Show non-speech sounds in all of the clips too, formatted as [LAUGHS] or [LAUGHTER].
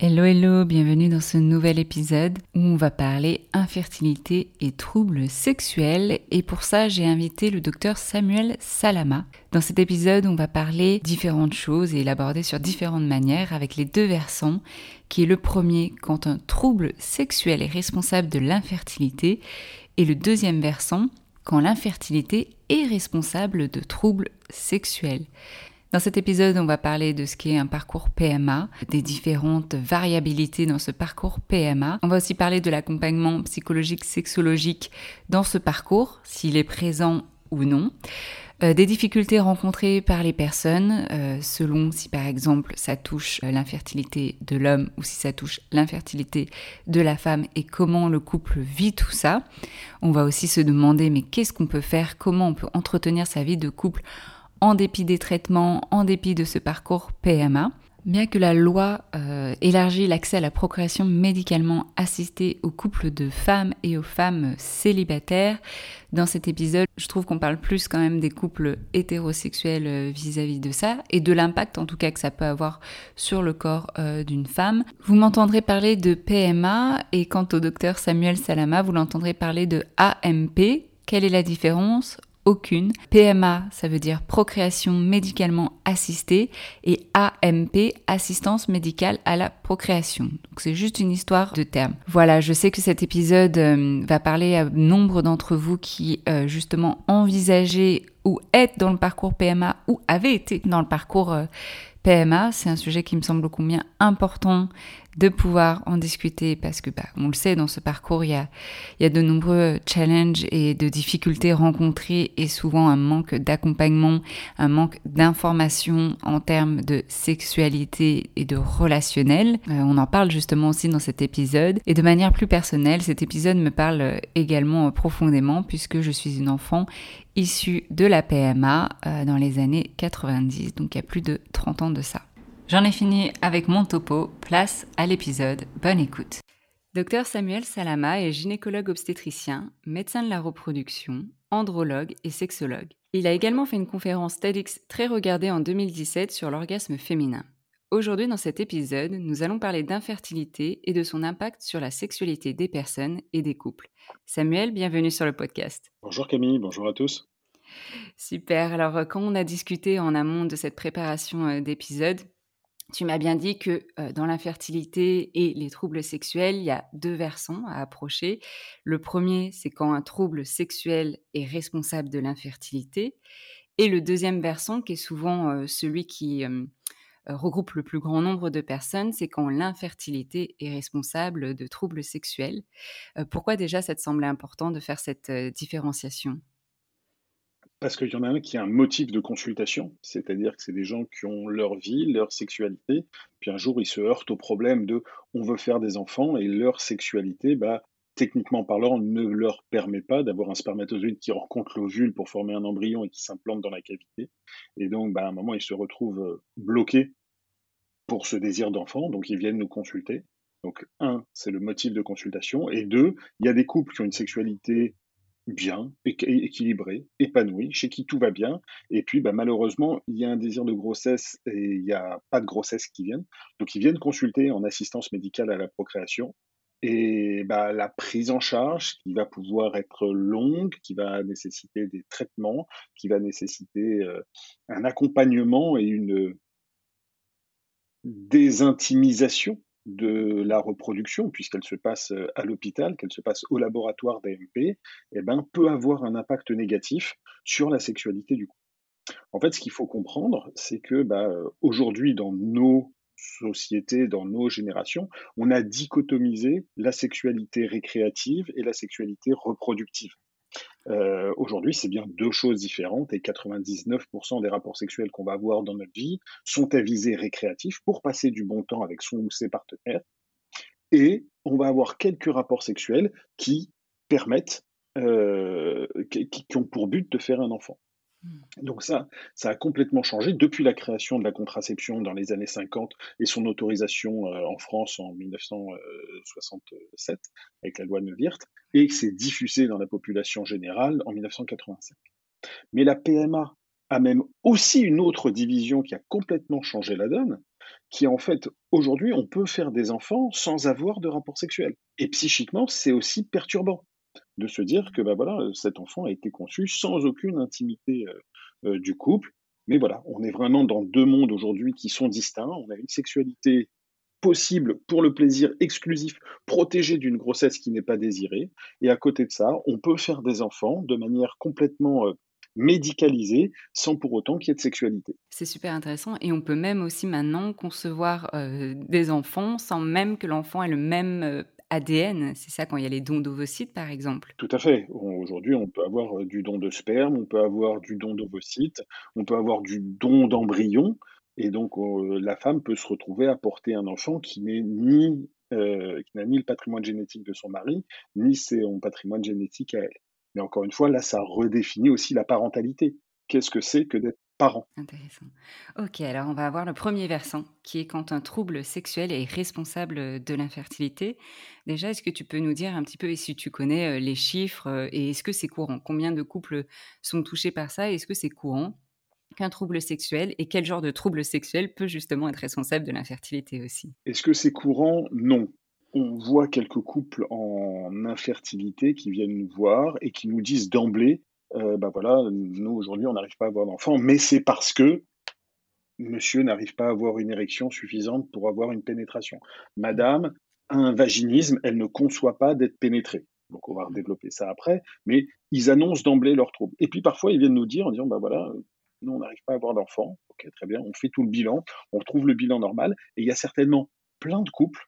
Hello, hello, bienvenue dans ce nouvel épisode où on va parler infertilité et troubles sexuels. Et pour ça, j'ai invité le docteur Samuel Salama. Dans cet épisode, on va parler différentes choses et l'aborder sur différentes manières avec les deux versants, qui est le premier quand un trouble sexuel est responsable de l'infertilité et le deuxième versant quand l'infertilité est responsable de troubles sexuels. Dans cet épisode, on va parler de ce qu'est un parcours PMA, des différentes variabilités dans ce parcours PMA. On va aussi parler de l'accompagnement psychologique, sexologique dans ce parcours, s'il est présent ou non. Euh, des difficultés rencontrées par les personnes, euh, selon si par exemple ça touche euh, l'infertilité de l'homme ou si ça touche l'infertilité de la femme et comment le couple vit tout ça. On va aussi se demander mais qu'est-ce qu'on peut faire, comment on peut entretenir sa vie de couple en dépit des traitements, en dépit de ce parcours PMA. Bien que la loi euh, élargit l'accès à la procréation médicalement assistée aux couples de femmes et aux femmes célibataires, dans cet épisode, je trouve qu'on parle plus quand même des couples hétérosexuels euh, vis-à-vis de ça et de l'impact en tout cas que ça peut avoir sur le corps euh, d'une femme. Vous m'entendrez parler de PMA et quant au docteur Samuel Salama, vous l'entendrez parler de AMP. Quelle est la différence aucune. PMA, ça veut dire procréation médicalement assistée et AMP, assistance médicale à la procréation. Donc c'est juste une histoire de termes. Voilà, je sais que cet épisode euh, va parler à nombre d'entre vous qui euh, justement envisagez ou êtes dans le parcours PMA ou avez été dans le parcours euh, PMA. C'est un sujet qui me semble combien important de pouvoir en discuter parce que, bah, on le sait, dans ce parcours, il y a, il y a de nombreux challenges et de difficultés rencontrées et souvent un manque d'accompagnement, un manque d'information en termes de sexualité et de relationnel. Euh, on en parle justement aussi dans cet épisode. Et de manière plus personnelle, cet épisode me parle également profondément puisque je suis une enfant issue de la PMA euh, dans les années 90, donc il y a plus de 30 ans de ça. J'en ai fini avec mon topo, place à l'épisode, bonne écoute. Docteur Samuel Salama est gynécologue obstétricien, médecin de la reproduction, andrologue et sexologue. Il a également fait une conférence TEDx très regardée en 2017 sur l'orgasme féminin. Aujourd'hui, dans cet épisode, nous allons parler d'infertilité et de son impact sur la sexualité des personnes et des couples. Samuel, bienvenue sur le podcast. Bonjour Camille, bonjour à tous. Super. Alors, quand on a discuté en amont de cette préparation euh, d'épisode, tu m'as bien dit que dans l'infertilité et les troubles sexuels, il y a deux versants à approcher. Le premier, c'est quand un trouble sexuel est responsable de l'infertilité. Et le deuxième versant, qui est souvent celui qui regroupe le plus grand nombre de personnes, c'est quand l'infertilité est responsable de troubles sexuels. pourquoi déjà ça te semblait important de faire cette différenciation? Parce qu'il y en a un qui a un motif de consultation, c'est-à-dire que c'est des gens qui ont leur vie, leur sexualité, puis un jour ils se heurtent au problème de on veut faire des enfants et leur sexualité, bah, techniquement parlant, ne leur permet pas d'avoir un spermatozoïde qui rencontre l'ovule pour former un embryon et qui s'implante dans la cavité. Et donc, bah, à un moment, ils se retrouvent euh, bloqués pour ce désir d'enfant, donc ils viennent nous consulter. Donc, un, c'est le motif de consultation, et deux, il y a des couples qui ont une sexualité bien, équilibré, épanoui, chez qui tout va bien. Et puis, bah, malheureusement, il y a un désir de grossesse et il n'y a pas de grossesse qui viennent. Donc, ils viennent consulter en assistance médicale à la procréation. Et bah, la prise en charge qui va pouvoir être longue, qui va nécessiter des traitements, qui va nécessiter euh, un accompagnement et une désintimisation de la reproduction, puisqu'elle se passe euh, à l'hôpital, qu'elle se passe au laboratoire d'AMP, eh ben, peut avoir un impact négatif sur la sexualité du couple. En fait, ce qu'il faut comprendre, c'est que bah, aujourd'hui, dans nos sociétés, dans nos générations, on a dichotomisé la sexualité récréative et la sexualité reproductive. Euh, aujourd'hui, c'est bien deux choses différentes et 99% des rapports sexuels qu'on va avoir dans notre vie sont à visée récréatif pour passer du bon temps avec son ou ses partenaires. Et on va avoir quelques rapports sexuels qui permettent, euh, qui ont pour but de faire un enfant. Mmh. Donc ça, ça a complètement changé depuis la création de la contraception dans les années 50 et son autorisation euh, en France en 1967 avec la loi Neuwirth et c'est diffusé dans la population générale en 1985. Mais la PMA a même aussi une autre division qui a complètement changé la donne, qui en fait aujourd'hui on peut faire des enfants sans avoir de rapport sexuel. Et psychiquement, c'est aussi perturbant de se dire que bah voilà, cet enfant a été conçu sans aucune intimité euh, euh, du couple. Mais voilà, on est vraiment dans deux mondes aujourd'hui qui sont distincts. On a une sexualité possible pour le plaisir exclusif, protégé d'une grossesse qui n'est pas désirée. Et à côté de ça, on peut faire des enfants de manière complètement euh, médicalisée sans pour autant qu'il y ait de sexualité. C'est super intéressant et on peut même aussi maintenant concevoir des enfants sans même que l'enfant ait le même ADN, c'est ça quand il y a les dons d'ovocytes par exemple Tout à fait. Aujourd'hui, on peut avoir euh, du don de sperme, on peut avoir du don d'ovocytes, on peut avoir du don d'embryon. Et donc, euh, la femme peut se retrouver à porter un enfant qui n'est ni euh, qui n'a ni le patrimoine génétique de son mari, ni son patrimoine génétique à elle. Mais encore une fois, là, ça redéfinit aussi la parentalité. Qu'est-ce que c'est que d'être Intéressant. Ok, alors on va avoir le premier versant, qui est quand un trouble sexuel est responsable de l'infertilité. Déjà, est-ce que tu peux nous dire un petit peu, et si tu connais les chiffres, et est-ce que c'est courant? Combien de couples sont touchés par ça Est-ce que c'est courant qu'un trouble sexuel Et quel genre de trouble sexuel peut justement être responsable de l'infertilité aussi? Est-ce que c'est courant? Non. On voit quelques couples en infertilité qui viennent nous voir et qui nous disent d'emblée euh, bah voilà, nous aujourd'hui on n'arrive pas à avoir d'enfant, mais c'est parce que monsieur n'arrive pas à avoir une érection suffisante pour avoir une pénétration. Madame a un vaginisme, elle ne conçoit pas d'être pénétrée. Donc on va redévelopper ça après, mais ils annoncent d'emblée leurs troubles. Et puis parfois ils viennent nous dire en disant bah voilà, nous on n'arrive pas à avoir d'enfant. Ok, très bien, on fait tout le bilan, on retrouve le bilan normal, et il y a certainement plein de couples,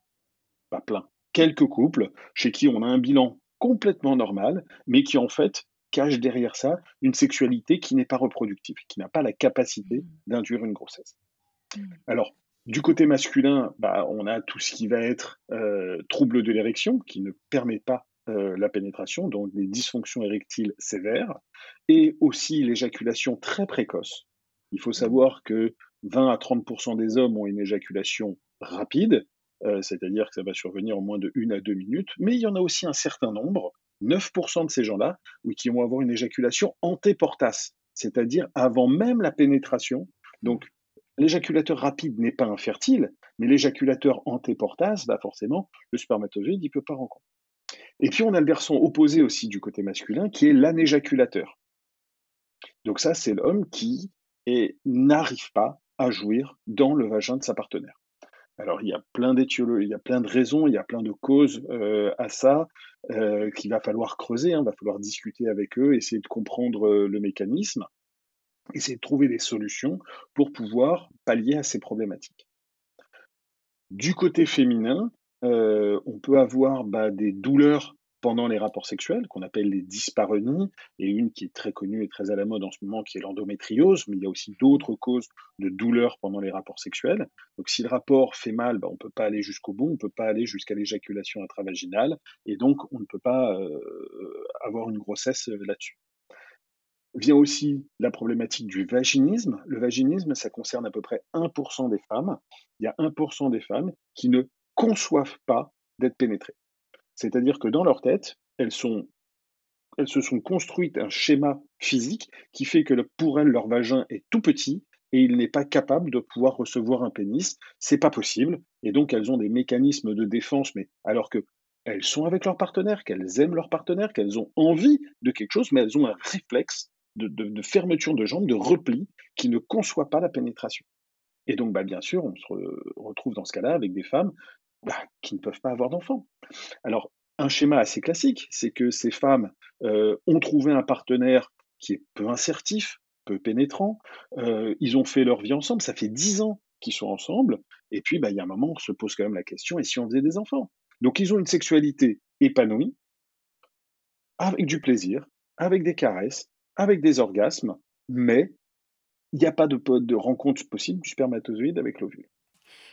pas plein, quelques couples chez qui on a un bilan complètement normal, mais qui en fait cache derrière ça une sexualité qui n'est pas reproductive, qui n'a pas la capacité mmh. d'induire une grossesse. Mmh. Alors, du côté masculin, bah, on a tout ce qui va être euh, trouble de l'érection, qui ne permet pas euh, la pénétration, donc des dysfonctions érectiles sévères, et aussi l'éjaculation très précoce. Il faut mmh. savoir que 20 à 30% des hommes ont une éjaculation rapide, euh, c'est-à-dire que ça va survenir en moins de 1 à 2 minutes, mais il y en a aussi un certain nombre 9% de ces gens-là, oui, qui vont avoir une éjaculation antéportasse, c'est-à-dire avant même la pénétration. Donc, l'éjaculateur rapide n'est pas infertile, mais l'éjaculateur antéportasse, bah forcément, le spermatozoïde, il ne peut pas rencontrer. Et puis, on a le versant opposé aussi du côté masculin, qui est l'anéjaculateur. Donc ça, c'est l'homme qui n'arrive pas à jouir dans le vagin de sa partenaire. Alors, il y a plein il y a plein de raisons, il y a plein de causes euh, à ça euh, qu'il va falloir creuser, il hein, va falloir discuter avec eux, essayer de comprendre euh, le mécanisme, essayer de trouver des solutions pour pouvoir pallier à ces problématiques. Du côté féminin, on peut avoir bah, des douleurs pendant les rapports sexuels, qu'on appelle les dyspareunies, et une qui est très connue et très à la mode en ce moment, qui est l'endométriose, mais il y a aussi d'autres causes de douleurs pendant les rapports sexuels. Donc si le rapport fait mal, bah, on ne peut pas aller jusqu'au bout, on ne peut pas aller jusqu'à l'éjaculation intravaginale, et donc on ne peut pas euh, avoir une grossesse euh, là-dessus. Vient aussi la problématique du vaginisme. Le vaginisme, ça concerne à peu près 1% des femmes. Il y a 1% des femmes qui ne conçoivent pas d'être pénétrées. C'est-à-dire que dans leur tête, elles, se sont construites un schéma physique qui fait que pour elles, leur vagin est tout petit et il n'est pas capable de pouvoir recevoir un pénis. C'est pas possible. Et donc, elles ont des mécanismes de défense, mais alors que elles sont avec leur partenaire, qu'elles aiment leur partenaire, qu'elles ont envie de quelque chose, mais elles ont un réflexe de, fermeture de jambes, de repli, qui ne conçoit pas la pénétration. Et donc, bah, bien sûr, on se retrouve dans ce cas-là avec des femmes bah, qui ne peuvent pas avoir d'enfants. Alors, un schéma assez classique, c'est que ces femmes euh, ont trouvé un partenaire qui est peu insertif, peu pénétrant, euh, ils ont fait leur vie ensemble, ça fait dix ans qu'ils sont ensemble, et puis bah, il y a un moment, on se pose quand même la question, et si on faisait des enfants? Donc ils ont une sexualité épanouie, avec du plaisir, avec des caresses, avec des orgasmes, mais il n'y a pas de, de rencontre possible du spermatozoïde avec l'ovule.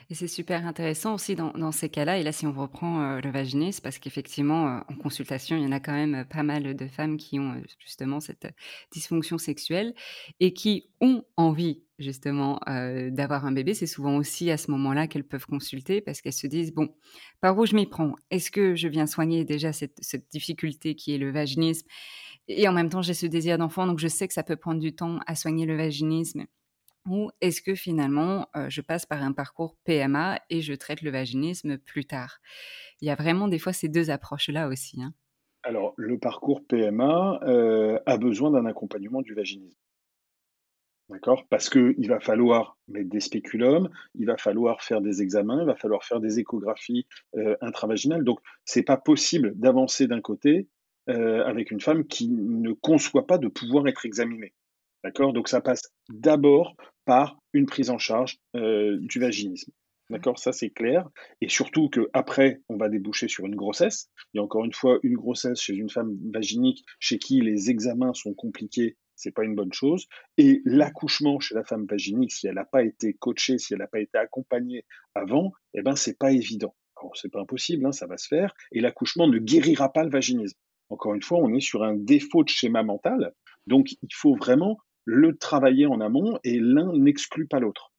Et c'est super intéressant aussi dans, ces cas-là. Et là, si on reprend euh, le vaginisme, parce qu'effectivement, euh, en consultation, il y en a quand même pas mal de femmes qui ont euh, justement cette dysfonction sexuelle et qui ont envie justement d'avoir un bébé. C'est souvent aussi à ce moment-là qu'elles peuvent consulter parce qu'elles se disent, bon, par où je m'y prends? Est-ce que je viens soigner déjà cette, cette difficulté qui est le vaginisme? Et en même temps, j'ai ce désir d'enfant, donc je sais que ça peut prendre du temps à soigner le vaginisme ou est-ce que finalement, je passe par un parcours PMA et je traite le vaginisme plus tard? Il y a vraiment des fois ces deux approches-là aussi. Hein. Alors, le parcours PMA a besoin d'un accompagnement du vaginisme. D'accord? Parce qu'il va falloir mettre des spéculums, il va falloir faire des examens, il va falloir faire des échographies intravaginales. Donc, ce n'est pas possible d'avancer d'un côté avec une femme qui ne conçoit pas de pouvoir être examinée. D'accord? Donc ça passe d'abord par une prise en charge euh, du vaginisme. D'accord, ça c'est clair. Et surtout qu'après, on va déboucher sur une grossesse. Il y a encore une fois une grossesse chez une femme vaginique chez qui les examens sont compliqués, c'est pas une bonne chose. Et l'accouchement chez la femme vaginique, si elle n'a pas été coachée, si elle n'a pas été accompagnée avant, eh ben c'est pas évident. Alors c'est pas impossible, hein, ça va se faire. Et l'accouchement ne guérira pas le vaginisme. Encore une fois, on est sur un défaut de schéma mental. Donc il faut vraiment le travailler en amont et l'un n'exclut pas l'autre.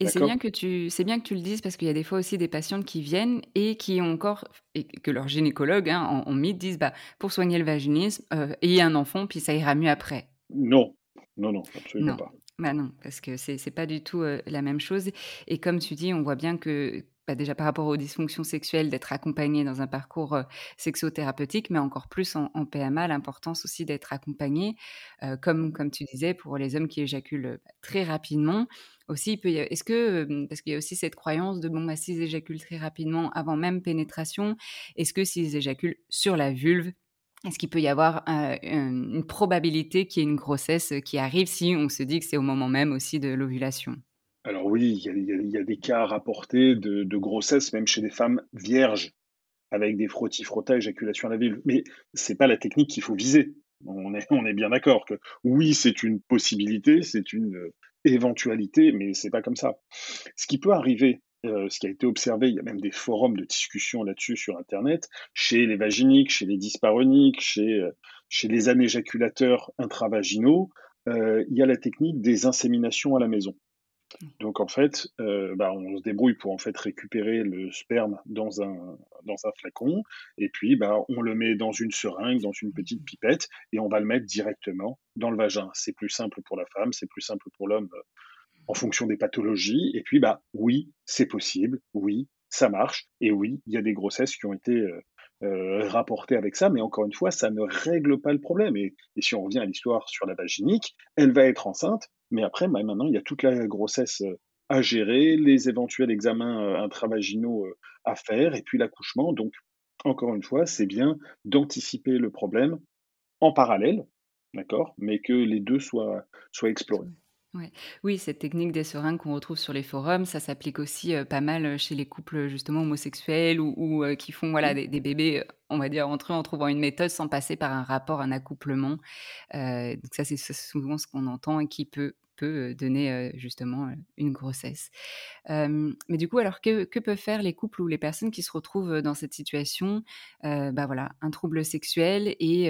Et c'est bien que tu c'est bien que tu le dises parce qu'il y a des fois aussi des patientes qui viennent et qui ont encore et que leur gynécologue hein, en, en mythe disent bah pour soigner le vaginisme euh, ayez un enfant puis ça ira mieux après. Non, non, non, absolument pas. Bah non, parce que c'est n'est pas du tout euh, la même chose. Et comme tu dis, on voit bien que bah, déjà par rapport aux dysfonctions sexuelles, d'être accompagné dans un parcours euh, sexothérapeutique, mais encore plus en, PMA, l'importance aussi d'être accompagné, euh, comme, comme tu disais, pour les hommes qui éjaculent bah, très rapidement. Aussi, est-ce que, parce qu'il y a aussi cette croyance de, bon, bah, s'ils éjaculent très rapidement avant même pénétration, est-ce que s'ils éjaculent sur la vulve, est-ce qu'il peut y avoir euh, une probabilité qu'il y ait une grossesse qui arrive si on se dit que c'est au moment même aussi de l'ovulation? Alors oui, il y a, des cas rapportés de, grossesse, même chez des femmes vierges, avec des frottis-frottas, éjaculation à la ville. Mais c'est pas la technique qu'il faut viser. On est, bien d'accord que oui, c'est une possibilité, c'est une euh, éventualité, mais c'est pas comme ça. Ce qui peut arriver, euh, ce qui a été observé, il y a même des forums de discussion là-dessus sur Internet, chez les vaginiques, chez les dysparoniques, chez, euh, chez les anéjaculateurs intravaginaux, il y a la technique des inséminations à la maison. Donc en fait, euh, bah, on se débrouille pour en fait récupérer le sperme dans un, dans un flacon, et puis bah, on le met dans une seringue, dans une petite pipette, et on va le mettre directement dans le vagin. C'est plus simple pour la femme, c'est plus simple pour l'homme euh, en fonction des pathologies. Et puis bah oui, c'est possible, oui, ça marche, et oui, il y a des grossesses qui ont été euh, rapportées avec ça, mais encore une fois, ça ne règle pas le problème. Et, et si on revient à l'histoire sur la vaginique, elle va être enceinte, Mais après, bah, maintenant, il y a toute la grossesse à gérer, les éventuels examens intravaginaux à faire, et puis l'accouchement. Donc, encore une fois, c'est bien d'anticiper le problème en parallèle, d'accord, mais que les deux soient, soient explorés. Ouais. Oui, cette technique des seringues qu'on retrouve sur les forums, ça s'applique aussi pas mal chez les couples justement homosexuels ou, qui font voilà, des, des bébés, on va dire, entre eux en trouvant une méthode sans passer par un rapport, un accouplement. donc ça, c'est souvent ce qu'on entend et qui peut peut donner justement une grossesse. mais du coup, alors que, que, peuvent faire les couples ou les personnes qui se retrouvent dans cette situation? Bah voilà, un trouble sexuel et,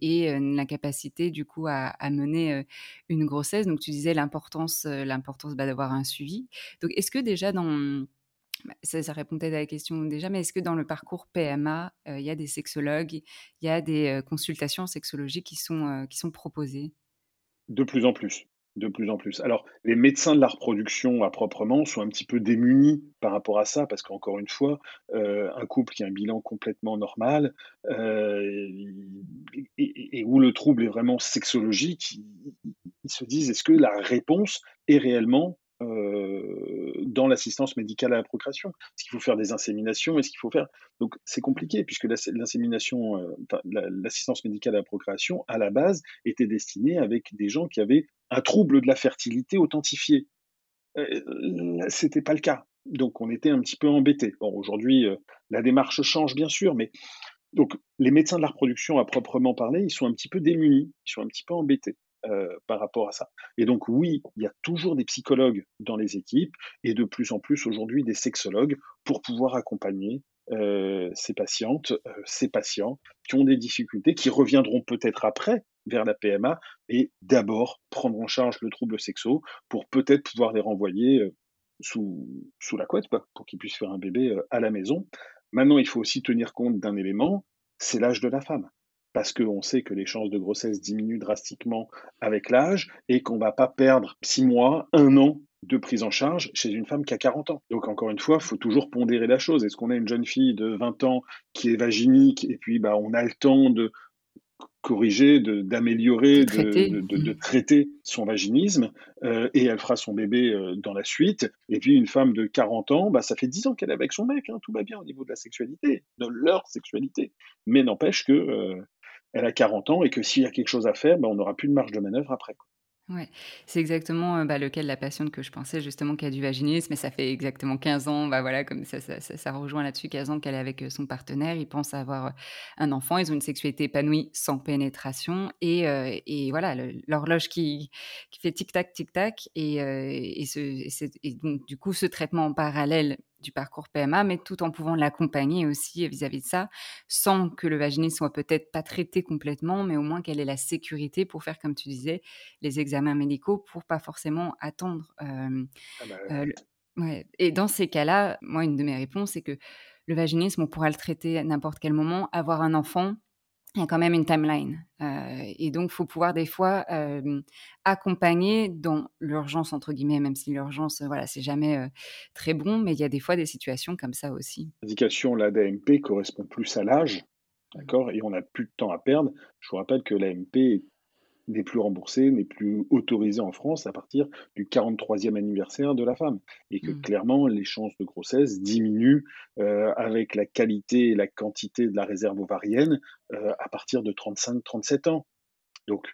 et, l'incapacité du coup à, mener une grossesse. Donc tu disais l'importance, l'importance bah, d'avoir un suivi. Donc est-ce que déjà dans bah, ça, ça, répond peut-être à la question déjà, mais est-ce que dans le parcours PMA, il y a des sexologues, il y a des consultations sexologiques qui sont, qui sont proposées? De plus en plus de plus en plus. Alors, les médecins de la reproduction à proprement sont un petit peu démunis par rapport à ça, parce qu'encore une fois, euh, un couple qui a un bilan complètement normal euh, et, où le trouble est vraiment sexologique, ils se disent est-ce que la réponse est réellement euh, dans l'assistance médicale à la procréation. Est-ce qu'il faut faire des inséminations? Est-ce qu'il faut faire? Donc c'est compliqué puisque l'insémination, euh, l'assistance médicale à la procréation à la base était destinée avec des gens qui avaient un trouble de la fertilité authentifié. Euh, C'était pas le cas. Donc on était un petit peu embêtés. Aujourd'hui, euh, la démarche change bien sûr, mais donc les médecins de la reproduction à proprement parler, ils sont un petit peu démunis, ils sont un petit peu embêtés. Euh, par rapport à ça. Et donc oui, il y a toujours des psychologues dans les équipes et de plus en plus aujourd'hui des sexologues pour pouvoir accompagner euh, ces patientes, euh, ces patients qui ont des difficultés, qui reviendront peut-être après vers la PMA, et d'abord prendre en charge le trouble sexo pour peut-être pouvoir les renvoyer sous, sous la couette pour qu'ils puissent faire un bébé à la maison. Maintenant, il faut aussi tenir compte d'un élément, c'est l'âge de la femme parce qu'on sait que les chances de grossesse diminuent drastiquement avec l'âge et qu'on ne va pas perdre six mois, un an de prise en charge chez une femme qui a 40 ans. Donc encore une fois, il faut toujours pondérer la chose. Est-ce qu'on a une jeune fille de 20 ans qui est vaginique et puis bah, on a le temps de corriger, d'améliorer, de, traiter son vaginisme, euh, et elle fera son bébé euh, dans la suite. Et puis une femme de 40 ans, bah, ça fait 10 ans qu'elle est avec son mec, hein, tout va bien au niveau de la sexualité, de leur sexualité. Mais n'empêche que euh, elle a 40 ans et que s'il y a quelque chose à faire, bah, on n'aura plus de marge de manœuvre après. Ouais, c'est exactement bah, lequel la patiente que je pensais justement qui a du vaginisme, mais ça fait exactement 15 ans, bah voilà, comme ça, ça, rejoint là-dessus, 15 ans qu'elle est avec son partenaire, ils pensent avoir un enfant, ils ont une sexualité épanouie sans pénétration, et, et voilà, l'horloge qui, qui fait tic-tac, tic-tac, et, et, et, donc du coup ce traitement en parallèle du parcours PMA, mais tout en pouvant l'accompagner aussi vis-à-vis de ça, sans que le vaginisme soit peut-être pas traité complètement, mais au moins qu'elle ait la sécurité pour faire, comme tu disais, les examens médicaux pour pas forcément attendre. Ah bah, ouais. Et dans ces cas-là, moi, une de mes réponses, c'est que le vaginisme, on pourra le traiter à n'importe quel moment. Avoir un enfant, il y a quand même une timeline. Euh, et donc, il faut pouvoir des fois accompagner dans l'urgence, entre guillemets, même si l'urgence, voilà, c'est jamais très bon, mais il y a des fois des situations comme ça aussi. L'indication, l'ADMP correspond plus à l'âge, d'accord Et on n'a plus de temps à perdre. Je vous rappelle que l'AMP est n'est plus remboursé, n'est plus autorisé en France à partir du 43e anniversaire de la femme. Et que mmh. clairement, les chances de grossesse diminuent euh, avec la qualité et la quantité de la réserve ovarienne euh, à partir de 35-37 ans. Donc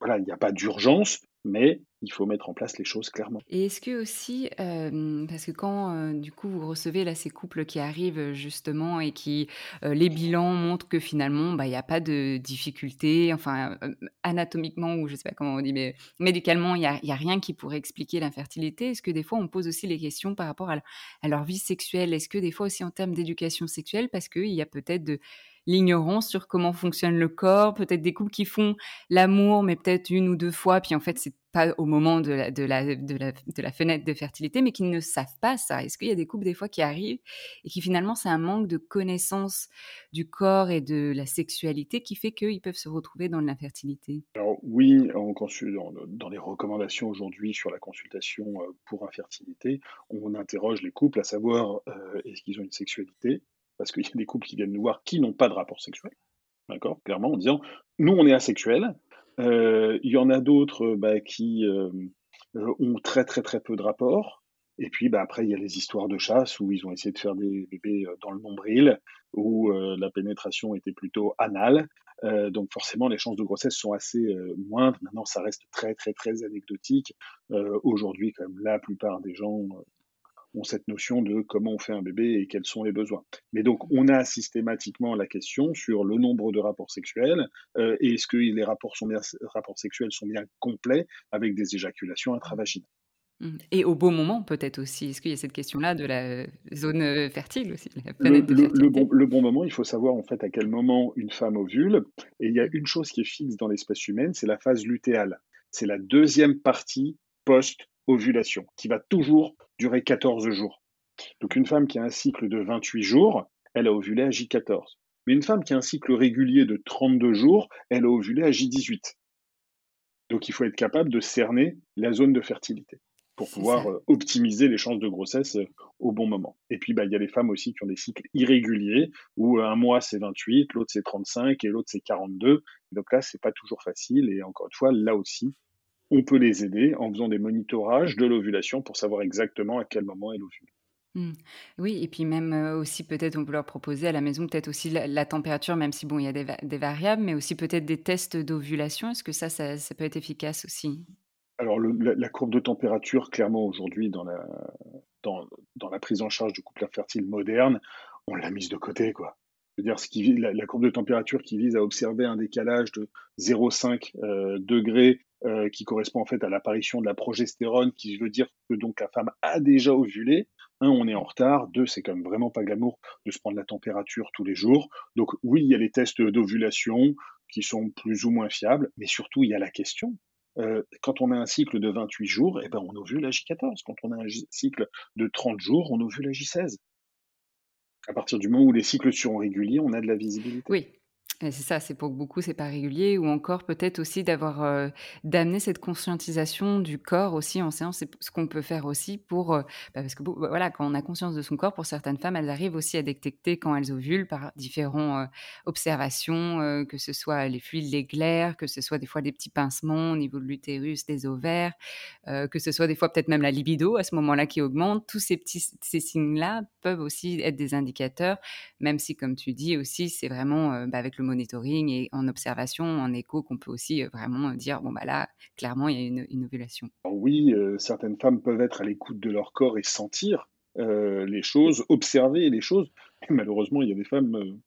voilà, il n'y a pas d'urgence, mais il faut mettre en place les choses clairement. Et est-ce que aussi, parce que quand du coup vous recevez là ces couples qui arrivent justement et qui les bilans montrent que finalement bah, il n'y a pas de difficulté, enfin anatomiquement ou je sais pas comment on dit, mais médicalement il n'y a, a, rien qui pourrait expliquer l'infertilité. Est-ce que des fois on pose aussi les questions par rapport à, à leur vie sexuelle? Est-ce que des fois aussi en termes d'éducation sexuelle, parce qu'il y a peut-être de l'ignorance sur comment fonctionne le corps, peut-être des couples qui font l'amour, mais peut-être une ou deux fois, puis en fait, c'est pas au moment de la, fenêtre de fertilité, mais qui ne savent pas ça. Est-ce qu'il y a des couples des fois qui arrivent et qui finalement, c'est un manque de connaissance du corps et de la sexualité qui fait qu'ils peuvent se retrouver dans l'infertilité? Alors oui, on dans, dans les recommandations aujourd'hui sur la consultation euh, pour infertilité, on interroge les couples à savoir euh, est-ce qu'ils ont une sexualité? Parce qu'il y a des couples qui viennent nous voir qui n'ont pas de rapport sexuel, d'accord, clairement, en disant, nous, on est asexuels, euh, il y en a d'autres bah, qui, euh, ont très très très peu de rapports. Et puis bah, après, il y a les histoires de chasse où ils ont essayé de faire des bébés dans le nombril, où la pénétration était plutôt anale. donc forcément, les chances de grossesse sont assez moindres. Maintenant, ça reste très très très anecdotique. Aujourd'hui, quand même, la plupart des gens ont cette notion de comment on fait un bébé et quels sont les besoins. Mais donc, on a systématiquement la question sur le nombre de rapports sexuels euh, et est-ce que les rapports, sont bien, rapports sexuels sont bien complets avec des éjaculations intravaginales. Mmh. Et au beau moment, peut-être aussi. Est-ce qu'il y a cette question-là de la zone euh, fertile aussi le, bon, moment, il faut savoir en fait à quel moment une femme ovule. Et il y a une chose qui est fixe dans l'espèce humaine, c'est la phase lutéale. C'est la deuxième partie post-ovulation, qui va toujours durer 14 jours. Donc une femme qui a un cycle de 28 jours, elle a ovulé à J14. Mais une femme qui a un cycle régulier de 32 jours, elle a ovulé à J18. Donc il faut être capable de cerner la zone de fertilité pour pouvoir euh, optimiser les chances de grossesse euh, au bon moment. Et puis, bah, il y a les femmes aussi qui ont des cycles irréguliers, où euh, un mois c'est 28, l'autre c'est 35 et l'autre c'est 42. Donc là, c'est pas toujours facile. Et encore une fois, là aussi, on peut les aider en faisant des monitorages de l'ovulation pour savoir exactement à quel moment elle ovule. Mmh. Oui, et puis même aussi peut-être on peut leur proposer à la maison peut-être aussi la, température, même si bon il y a des, variables, mais aussi peut-être des tests d'ovulation. Est-ce que ça, ça, peut être efficace aussi? Alors la, courbe de température, clairement aujourd'hui dans la, dans, la prise en charge du couple infertile moderne, on l'a mise de côté quoi. Je veux dire, ce qui, la, la, courbe de température qui vise à observer un décalage de 0,5 euh, degrés euh, qui correspond en fait à l'apparition de la progestérone, qui veut dire que donc la femme a déjà ovulé. Un, on est en retard. Deux, c'est quand même vraiment pas glamour de se prendre la température tous les jours. Donc oui, il y a les tests d'ovulation qui sont plus ou moins fiables, mais surtout il y a la question. Euh, quand on a un cycle de 28 jours, eh ben, on ovule à J14. Quand on a un cycle de 30 jours, on ovule à J16. À partir du moment où les cycles sont réguliers, on a de la visibilité. Oui, c'est ça, c'est pour beaucoup, c'est pas régulier ou encore peut-être aussi d'avoir, euh, d'amener cette conscientisation du corps aussi en séance. C'est ce qu'on peut faire aussi pour, euh, bah, parce que bah, voilà, quand on a conscience de son corps, pour certaines femmes, elles arrivent aussi à détecter quand elles ovulent par différentes euh, observations, que ce soit les fluides, les glaires, que ce soit des fois des petits pincements au niveau de l'utérus, des ovaires, que ce soit des fois peut-être même la libido à ce moment-là qui augmente. Tous ces petits ces signes-là peuvent aussi être des indicateurs, même si comme tu dis aussi, c'est vraiment, bah, avec le monitoring et en observation, en écho, qu'on peut aussi vraiment dire, bon, bah là, clairement, il y a une, ovulation. oui, certaines femmes peuvent être à l'écoute de leur corps et sentir les choses, observer les choses. malheureusement, il y a des femmes,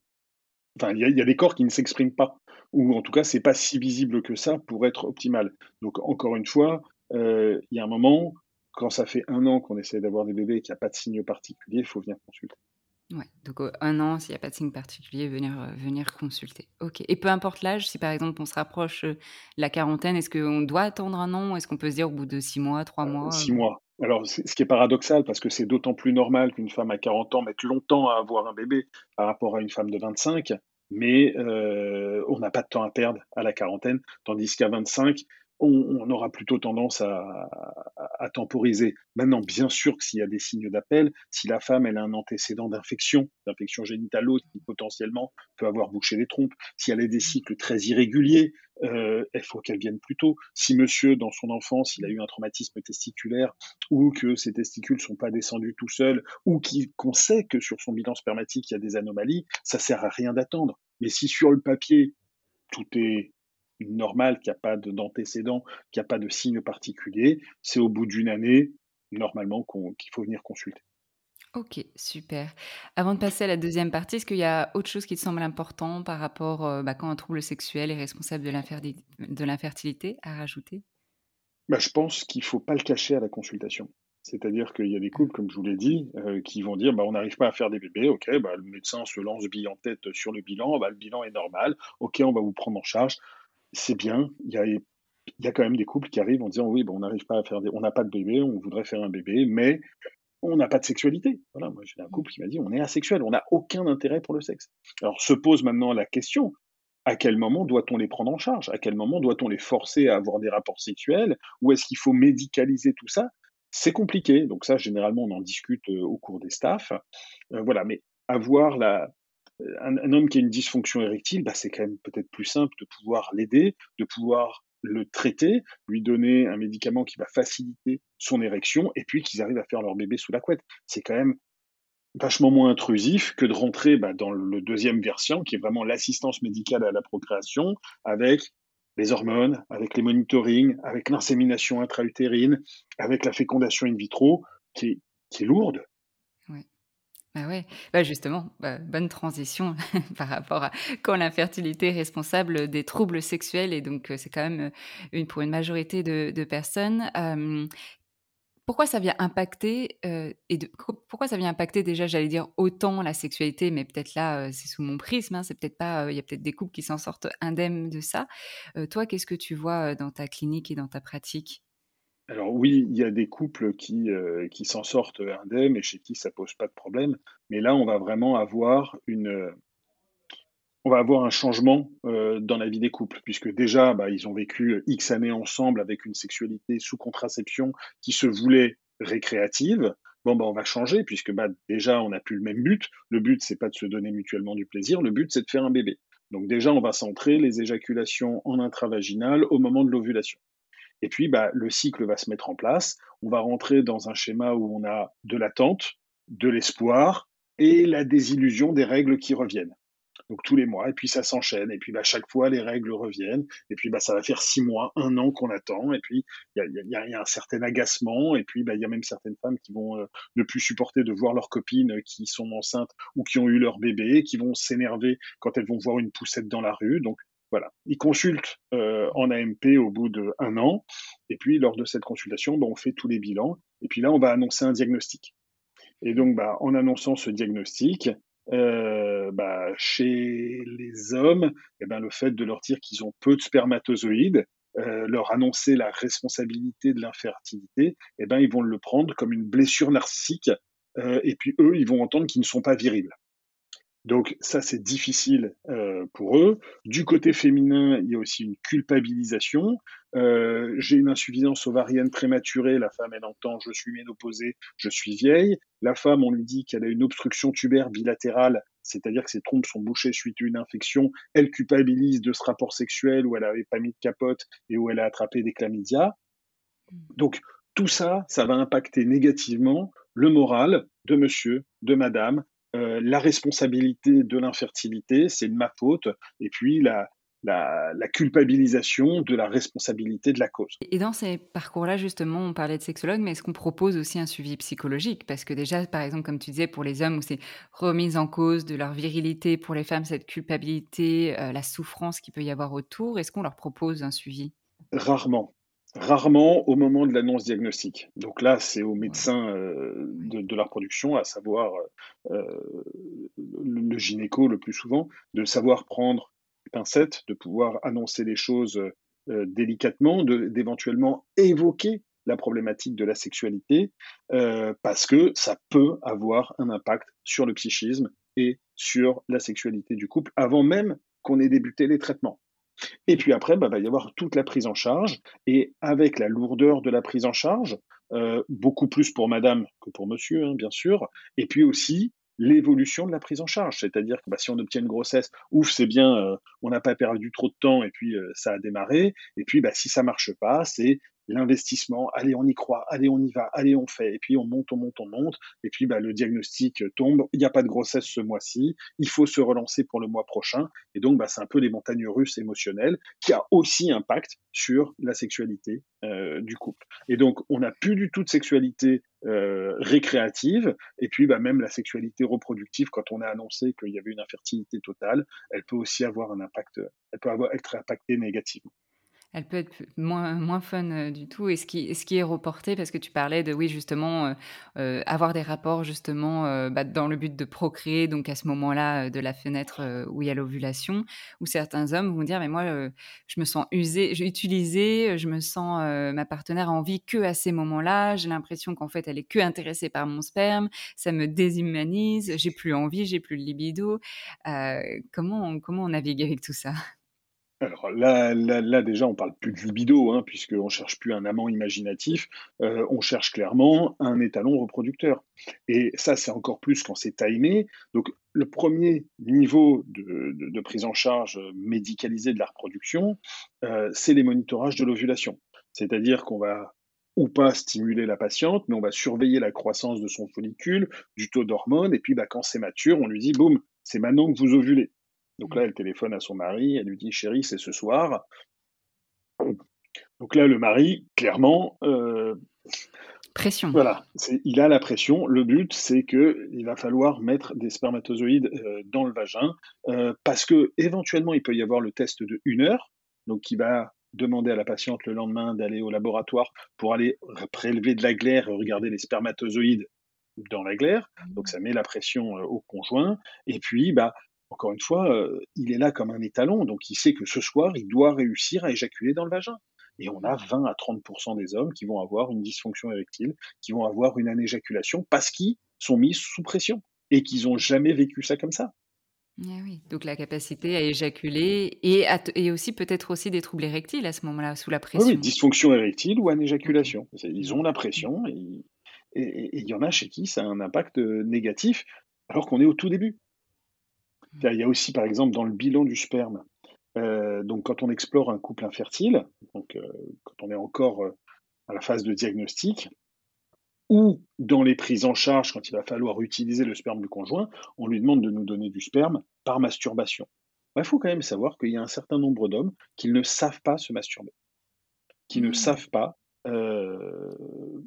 enfin, il y, a, des corps qui ne s'expriment pas, ou en tout cas, c'est pas si visible que ça pour être optimal. Donc, encore une fois, il y a un moment, quand ça fait un an qu'on essaie d'avoir des bébés et qu'il n'y a pas de signe particulier, il faut venir consulter. Ouais, donc un an, s'il n'y a pas de signe particulier, venir, euh, venir consulter. OK et peu importe l'âge, si par exemple on se rapproche, euh, la quarantaine, est-ce qu'on doit attendre un an ou est-ce qu'on peut se dire au bout de six mois, trois euh, mois, Six mois. Alors ce qui est paradoxal parce que c'est d'autant plus normal qu'une femme à 40 ans mette longtemps à avoir un bébé par rapport à une femme de 25, mais on n'a pas de temps à perdre à la quarantaine, tandis qu'à 25, on, aura plutôt tendance à, temporiser. Maintenant, bien sûr que s'il y a des signes d'appel, si la femme elle a un antécédent d'infection, d'infection génitale qui potentiellement peut avoir bouché les trompes, si elle a des cycles très irréguliers, euh, il faut qu'elle vienne plus tôt. Si monsieur, dans son enfance, il a eu un traumatisme testiculaire ou que ses testicules sont pas descendus tout seuls ou qu'on sait que sur son bilan spermatique, il y a des anomalies, ça sert à rien d'attendre. Mais si sur le papier, tout est normal, qu'il n'y a pas d'antécédent, qu'il n'y a pas de signe particulier, c'est au bout d'une année, normalement, qu'il faut venir consulter. Ok, super. Avant de passer à la deuxième partie, est-ce qu'il y a autre chose qui te semble important par rapport euh, bah, quand un trouble sexuel est responsable de l'infertilité à rajouter? Bah, Je pense qu'il ne faut pas le cacher à la consultation. C'est-à-dire qu'il y a des couples, comme je vous l'ai dit, euh, qui vont dire bah, on n'arrive pas à faire des bébés, ok, bah, le médecin se lance bille en tête sur le bilan, bah, le bilan est normal, ok, on va vous prendre en charge c'est bien. Il y a, y a quand même des couples qui arrivent en disant oui, bon, on n'arrive pas à faire des, on n'a pas de bébé, on voudrait faire un bébé, mais on n'a pas de sexualité. Voilà, moi j'ai un couple qui m'a dit on est asexuel, on n'a aucun intérêt pour le sexe. Alors se pose maintenant la question à quel moment doit-on les prendre en charge? À quel moment doit-on les forcer à avoir des rapports sexuels? Ou est-ce qu'il faut médicaliser tout ça? C'est compliqué. Donc ça, généralement, on en discute euh, au cours des staffs. Euh, voilà, mais avoir la, un, homme qui a une dysfonction érectile, bah, c'est quand même peut-être plus simple de pouvoir l'aider, de pouvoir le traiter, lui donner un médicament qui va faciliter son érection, et puis qu'ils arrivent à faire leur bébé sous la couette. C'est quand même vachement moins intrusif que de rentrer bah, dans le deuxième version, qui est vraiment l'assistance médicale à la procréation, avec les hormones, avec les monitorings, avec l'insémination intra-utérine, avec la fécondation in vitro, qui est, qui est lourde. Bah ouais, bah justement, bah, bonne transition [LAUGHS] par rapport à quand l'infertilité est responsable des troubles sexuels et donc c'est quand même une pour une majorité de, personnes. Pourquoi ça vient impacter et de, pourquoi ça vient impacter déjà, j'allais dire autant la sexualité, mais peut-être là c'est sous mon prisme, hein, c'est peut-être pas, il y a peut-être des couples qui s'en sortent indemnes de ça. toi, qu'est-ce que tu vois dans ta clinique et dans ta pratique? Alors oui, il y a des couples qui, qui s'en sortent indemnes et chez qui ça pose pas de problème, mais là on va vraiment avoir une, on va avoir un changement euh, dans la vie des couples, puisque déjà, bah, ils ont vécu X années ensemble avec une sexualité sous contraception qui se voulait récréative. Bon, bah, on va changer, puisque bah, déjà, on n'a plus le même but. Le but, c'est pas de se donner mutuellement du plaisir, le but, c'est de faire un bébé. Donc déjà, on va centrer les éjaculations en intravaginal au moment de l'ovulation. Et puis, bah, le cycle va se mettre en place. On va rentrer dans un schéma où on a de l'attente, de l'espoir et la désillusion des règles qui reviennent donc tous les mois, et puis ça s'enchaîne, et puis bah, chaque fois les règles reviennent, et puis bah, ça va faire six mois, un an qu'on attend, et puis il y a, un certain agacement, et puis bah, il y a même certaines femmes qui vont euh, ne plus supporter de voir leurs copines qui sont enceintes ou qui ont eu leur bébé, qui vont s'énerver quand elles vont voir une poussette dans la rue, donc voilà, ils consultent euh, en AMP au bout d'un an, et puis lors de cette consultation, bah, on fait tous les bilans, et puis là on va annoncer un diagnostic. Et donc, bah, en annonçant ce diagnostic, euh, bah, chez les hommes, eh ben, le fait de leur dire qu'ils ont peu de spermatozoïdes, euh, leur annoncer la responsabilité de l'infertilité, eh ben, ils vont le prendre comme une blessure narcissique, et puis eux, ils vont entendre qu'ils ne sont pas virils. Donc ça, c'est difficile euh, pour eux. Du côté féminin, il y a aussi une culpabilisation. Euh, j'ai une insuffisance ovarienne prématurée. La femme, elle entend je suis ménopausée, je suis vieille. La femme, on lui dit qu'elle a une obstruction tubaire bilatérale, c'est-à-dire que ses trompes sont bouchées suite à une infection. Elle culpabilise de ce rapport sexuel où elle n'avait pas mis de capote et où elle a attrapé des chlamydia. Donc tout ça, ça va impacter négativement le moral de monsieur, de madame, euh, la responsabilité de l'infertilité, c'est de ma faute, et puis la, la, culpabilisation de la responsabilité de la cause. Et dans ces parcours-là, justement, on parlait de sexologue, mais est-ce qu'on propose aussi un suivi psychologique? Parce que déjà, par exemple, comme tu disais, pour les hommes, où c'est remise en cause de leur virilité, pour les femmes, cette culpabilité, euh, la souffrance qu'il peut y avoir autour, est-ce qu'on leur propose un suivi? Rarement rarement au moment de l'annonce diagnostique. Donc là, c'est au médecin euh, de, la reproduction, à savoir euh, le, gynéco le plus souvent, de savoir prendre pincettes, de pouvoir annoncer les choses euh, délicatement, d'éventuellement évoquer la problématique de la sexualité, parce que ça peut avoir un impact sur le psychisme et sur la sexualité du couple avant même qu'on ait débuté les traitements. Et puis après, il bah, va y avoir toute la prise en charge. Et avec la lourdeur de la prise en charge, euh, beaucoup plus pour madame que pour monsieur, hein, bien sûr. Et puis aussi l'évolution de la prise en charge. C'est-à-dire que bah, si on obtient une grossesse, ouf, c'est bien, euh, on n'a pas perdu trop de temps et puis euh, ça a démarré. Et puis bah, si ça marche pas, c'est l'investissement, allez, on y croit, allez, on y va, allez, on fait, et puis on monte, on monte, on monte, et puis bah, le diagnostic tombe, il n'y a pas de grossesse ce mois-ci, il faut se relancer pour le mois prochain, et donc bah, c'est un peu les montagnes russes émotionnelles qui a aussi impact sur la sexualité euh, du couple. Et donc on n'a plus du tout de sexualité euh, récréative, et puis bah, même la sexualité reproductive, quand on a annoncé qu'il y avait une infertilité totale, elle peut aussi avoir un impact, elle peut avoir, être impactée négativement elle peut être moins, moins fun euh, du tout. Et ce qui, ce qui est reporté, parce que tu parlais de, oui, justement, euh, euh, avoir des rapports, justement, bah, dans le but de procréer, donc à ce moment-là de la fenêtre où il y a l'ovulation, où certains hommes vont dire, mais moi, je me sens usé, utilisé, je me sens, ma partenaire a envie que à ces moments-là, j'ai l'impression qu'en fait, elle est que intéressée par mon sperme, ça me déshumanise, j'ai plus envie, j'ai plus de libido. comment, comment on navigue avec tout ça? Alors là, là, là, déjà, on parle plus de libido, hein, puisqu'on cherche plus un amant imaginatif, euh, on cherche clairement un étalon reproducteur. Et ça, c'est encore plus quand c'est timé. Donc, le premier niveau de, de- prise en charge médicalisée de la reproduction, euh, c'est les monitorages de l'ovulation. C'est-à-dire qu'on va ou pas stimuler la patiente, mais on va surveiller la croissance de son follicule, du taux d'hormones, et puis bah, quand c'est mature, on lui dit, boum, c'est maintenant que vous ovulez. Donc là, elle téléphone à son mari, elle lui dit Chérie, c'est ce soir. Donc là, le mari, clairement, euh, Pression. voilà, il a la pression. Le but, c'est que il va falloir mettre des spermatozoïdes euh, dans le vagin euh, parce que éventuellement, il peut y avoir le test de une heure, donc qui va demander à la patiente le lendemain d'aller au laboratoire pour aller prélever de la glaire et regarder les spermatozoïdes dans la glaire. Donc ça met la pression euh, au conjoint. Et puis, bah, encore une fois, euh, il est là comme un étalon, donc il sait que ce soir, il doit réussir à éjaculer dans le vagin. Et on a 20 à 30% des hommes qui vont avoir une dysfonction érectile, qui vont avoir une anéjaculation parce qu'ils sont mis sous pression et qu'ils n'ont jamais vécu ça comme ça. Ah oui, donc la capacité à éjaculer et, à t- et aussi peut-être aussi des troubles érectiles à ce moment-là, sous la Oui, pression. oui, dysfonction érectile ou anéjaculation. Ils ont la pression et il y en a chez qui ça a un impact euh, négatif alors qu'on est au tout début. Il y a aussi, par exemple, dans le bilan du sperme, euh, donc quand on explore un couple infertile, donc euh, quand on est encore euh, à la phase de diagnostic, ou dans les prises en charge, quand il va falloir utiliser le sperme du conjoint, on lui demande de nous donner du sperme par masturbation. Il faut quand même savoir qu'il y a un certain nombre d'hommes qui ne savent pas se masturber, qui ne Mm. savent pas euh,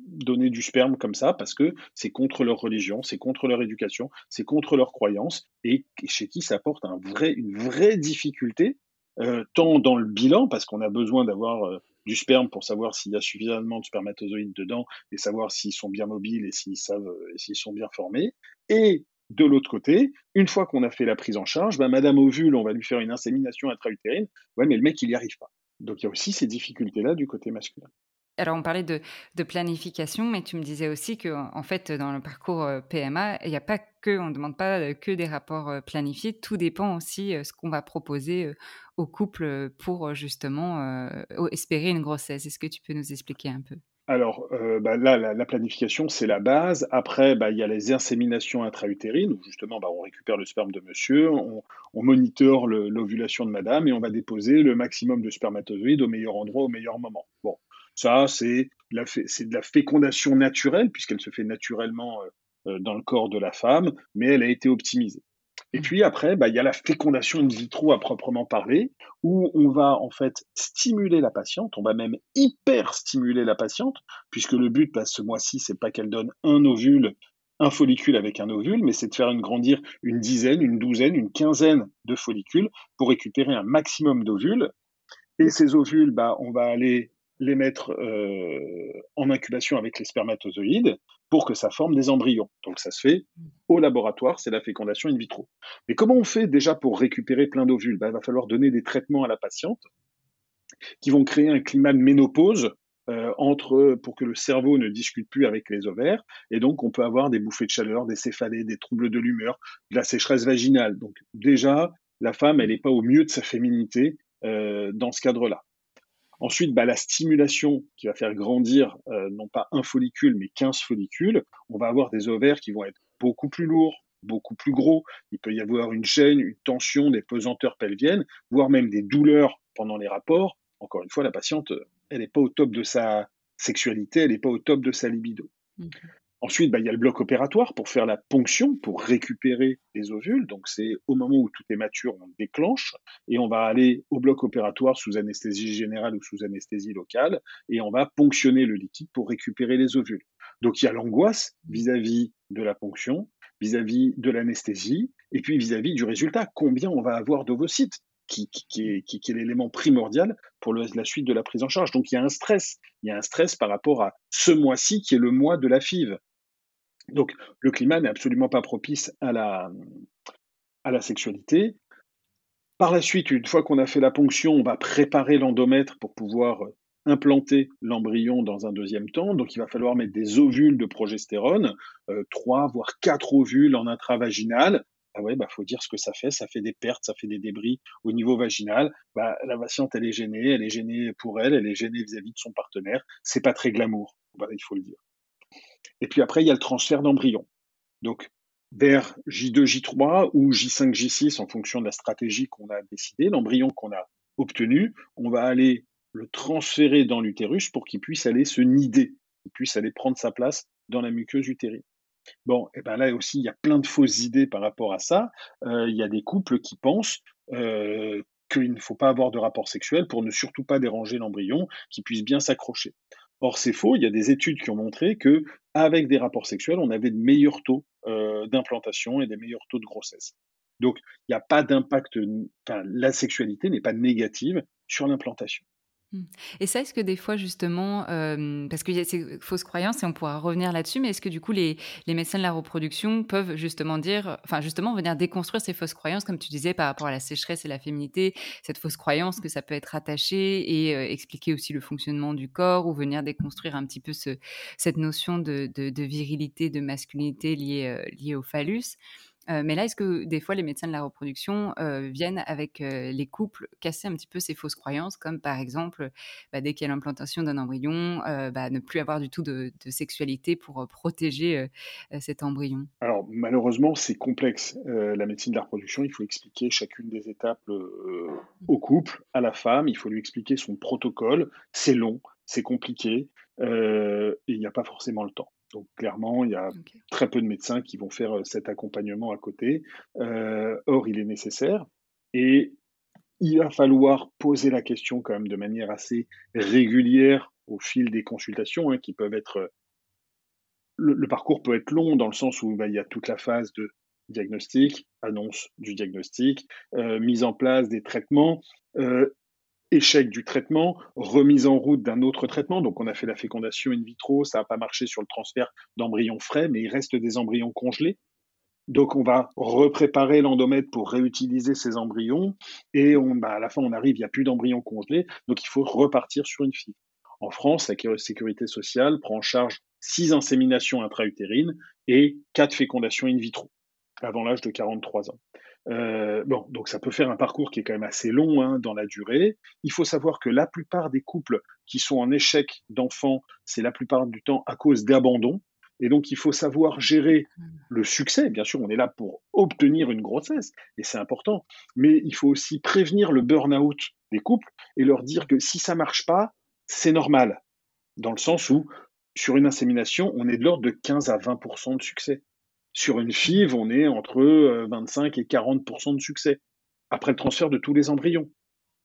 donner du sperme comme ça parce que c'est contre leur religion, c'est contre leur éducation, c'est contre leurs croyances et chez qui ça apporte un vrai, une vraie difficulté, euh, tant dans le bilan parce qu'on a besoin d'avoir euh, du sperme pour savoir s'il y a suffisamment de spermatozoïdes dedans et savoir s'ils sont bien mobiles et s'ils savent, sont bien formés. Et de l'autre côté, une fois qu'on a fait la prise en charge, bah, Madame Ovule, on va lui faire une insémination intra-utérine. Ouais, mais le mec, il n'y arrive pas. Donc il y a aussi ces difficultés-là du côté masculin. Alors, on parlait de, de planification, mais tu me disais aussi que, en fait, dans le parcours euh, PMA, il n'y a pas que, on ne demande pas euh, que des rapports euh, planifiés. Tout dépend aussi euh, ce qu'on va proposer au couple pour justement espérer une grossesse. Est-ce que tu peux nous expliquer un peu? Alors bah, là, la, la planification, c'est la base. Après, bah, il y a les inséminations intra-utérines, où justement, bah, on récupère le sperme de monsieur, on, on l'ovulation de madame et on va déposer le maximum de spermatozoïdes au meilleur endroit, au meilleur moment. Bon, ça, c'est de la, de fécondation naturelle, puisqu'elle se fait naturellement euh, euh, dans le corps de la femme, mais elle a été optimisée. Et Mm. puis après, bah, il y a la fécondation in vitro à proprement parler, où on va en fait stimuler la patiente, on va même hyper stimuler la patiente, puisque le but, bah, ce mois-ci, c'est pas qu'elle donne un ovule, un follicule avec un ovule, mais c'est de faire une grandir une dizaine, une douzaine, une quinzaine de follicules pour récupérer un maximum d'ovules. Et ces ovules, bah, on va aller les mettre euh, en incubation avec les spermatozoïdes pour que ça forme des embryons. Donc ça se fait au laboratoire, c'est la fécondation in vitro. Mais comment on fait déjà pour récupérer plein d'ovules? Bah, Il va falloir donner des traitements à la patiente qui vont créer un climat de ménopause euh, entre, pour que le cerveau ne discute plus avec les ovaires. Et donc, on peut avoir des bouffées de chaleur, des céphalées, des troubles de l'humeur, de la sécheresse vaginale. Donc, déjà, la femme, elle n'est pas au mieux de sa féminité euh, dans ce cadre-là. Ensuite, bah, la stimulation qui va faire grandir euh, non pas un follicule, mais 15 follicules. On va avoir des ovaires qui vont être beaucoup plus lourds, beaucoup plus gros. Il peut y avoir une gêne, une tension, des pesanteurs pelviennes, voire même des douleurs pendant les rapports. Encore une fois, la patiente, elle n'est pas au top de sa sexualité, elle n'est pas au top de sa libido. Ensuite, bah, il y a le bloc opératoire pour faire la ponction, pour récupérer les ovules. Donc, c'est au moment où tout est mature, on déclenche et on va aller au bloc opératoire sous anesthésie générale ou sous anesthésie locale et on va ponctionner le liquide pour récupérer les ovules. Donc, il y a l'angoisse vis-à-vis de la ponction, vis-à-vis de l'anesthésie et puis vis-à-vis du résultat. Combien on va avoir d'ovocytes qui, est, l'élément primordial pour la suite de la prise en charge. Donc, il y a un stress. Il y a un stress par rapport à ce mois-ci qui est le mois de la FIV. Donc, le climat n'est absolument pas propice à la, sexualité. Par la suite, une fois qu'on a fait la ponction, on va préparer l'endomètre pour pouvoir euh, implanter l'embryon dans un deuxième temps. Donc, il va falloir mettre des ovules de progestérone, euh, trois voire quatre ovules en intravaginal, ah ouais, bah faut dire ce que ça fait. Ça fait des pertes, ça fait des débris au niveau vaginal. Bah, la patiente, elle est gênée, elle est gênée pour elle, elle est gênée vis-à-vis de son partenaire. C'est pas très glamour, voilà, il faut le dire. Et puis après, il y a le transfert d'embryon. Donc, vers J2, J3 ou J5, J6, en fonction de la stratégie qu'on a décidé, l'embryon qu'on a obtenu, on va aller le transférer dans l'utérus pour qu'il puisse aller se nider, qu'il puisse aller prendre sa place dans la muqueuse utérine. Bon, et ben là aussi, il y a plein de fausses idées par rapport à ça. Euh, il y a des couples qui pensent euh, qu'il ne faut pas avoir de rapport sexuel pour ne surtout pas déranger l'embryon, qui puisse bien s'accrocher. Or, c'est faux. Il y a des études qui ont montré que avec des rapports sexuels, on avait de meilleurs taux euh, d'implantation et des meilleurs taux de grossesse. Donc, il n'y a pas d'impact. Enfin, la sexualité n'est pas négative sur l'implantation. Mmh. Et ça, est-ce que des fois, justement, parce qu'il y a ces fausses croyances, et on pourra revenir là-dessus, mais est-ce que du coup, les, les, médecins de la reproduction peuvent justement dire, enfin, justement, venir déconstruire ces fausses croyances, comme tu disais, par rapport à la sécheresse et la féminité, cette fausse croyance que ça peut être attaché et expliquer aussi le fonctionnement du corps, ou venir déconstruire un petit peu ce, cette notion de, virilité, de masculinité liée, liée au phallus? Mais là, est-ce que des fois les médecins de la reproduction viennent avec les couples casser un petit peu ces fausses croyances, comme par exemple, bah, dès qu'il y a l'implantation d'un embryon, bah, ne plus avoir du tout de, sexualité pour protéger cet embryon? Alors malheureusement, c'est complexe. la médecine de la reproduction, il faut expliquer chacune des étapes au couple, à la femme, il faut lui expliquer son protocole. C'est long, c'est compliqué, et il n'y a pas forcément le temps. Donc clairement, il y a très peu de médecins qui vont faire cet accompagnement à côté. or, il est nécessaire et il va falloir poser la question quand même de manière assez régulière au fil des consultations, hein, qui peuvent être. Le, parcours peut être long dans le sens où bah, il y a toute la phase de diagnostic, annonce du diagnostic, mise en place des traitements, échec du traitement, remise en route d'un autre traitement. Donc, on a fait la fécondation in vitro, ça n'a pas marché sur le transfert d'embryons frais, mais il reste des embryons congelés. Donc, on va repréparer l'endomètre pour réutiliser ces embryons. Et on, bah, à la fin, on arrive, il n'y a plus d'embryons congelés. Donc, il faut repartir sur une FIV. En France, la sécurité sociale prend en charge six inséminations intra-utérines et quatre fécondations in vitro avant l'âge de 43 ans. Euh, bon, donc ça peut faire un parcours qui est quand même assez long hein, dans la durée. Il faut savoir que la plupart des couples qui sont en échec d'enfants, c'est la plupart du temps à cause d'abandon. Et donc il faut savoir gérer mmh. le succès. Bien sûr, on est là pour obtenir une grossesse, et c'est important. Mais il faut aussi prévenir le burn-out des couples et leur dire que si ça marche pas, c'est normal. Dans le sens où, sur une insémination, on est de l'ordre de 15 à 20% de succès. Sur une FIV, on est entre 25 euh, et 40% de succès après le transfert de tous les embryons.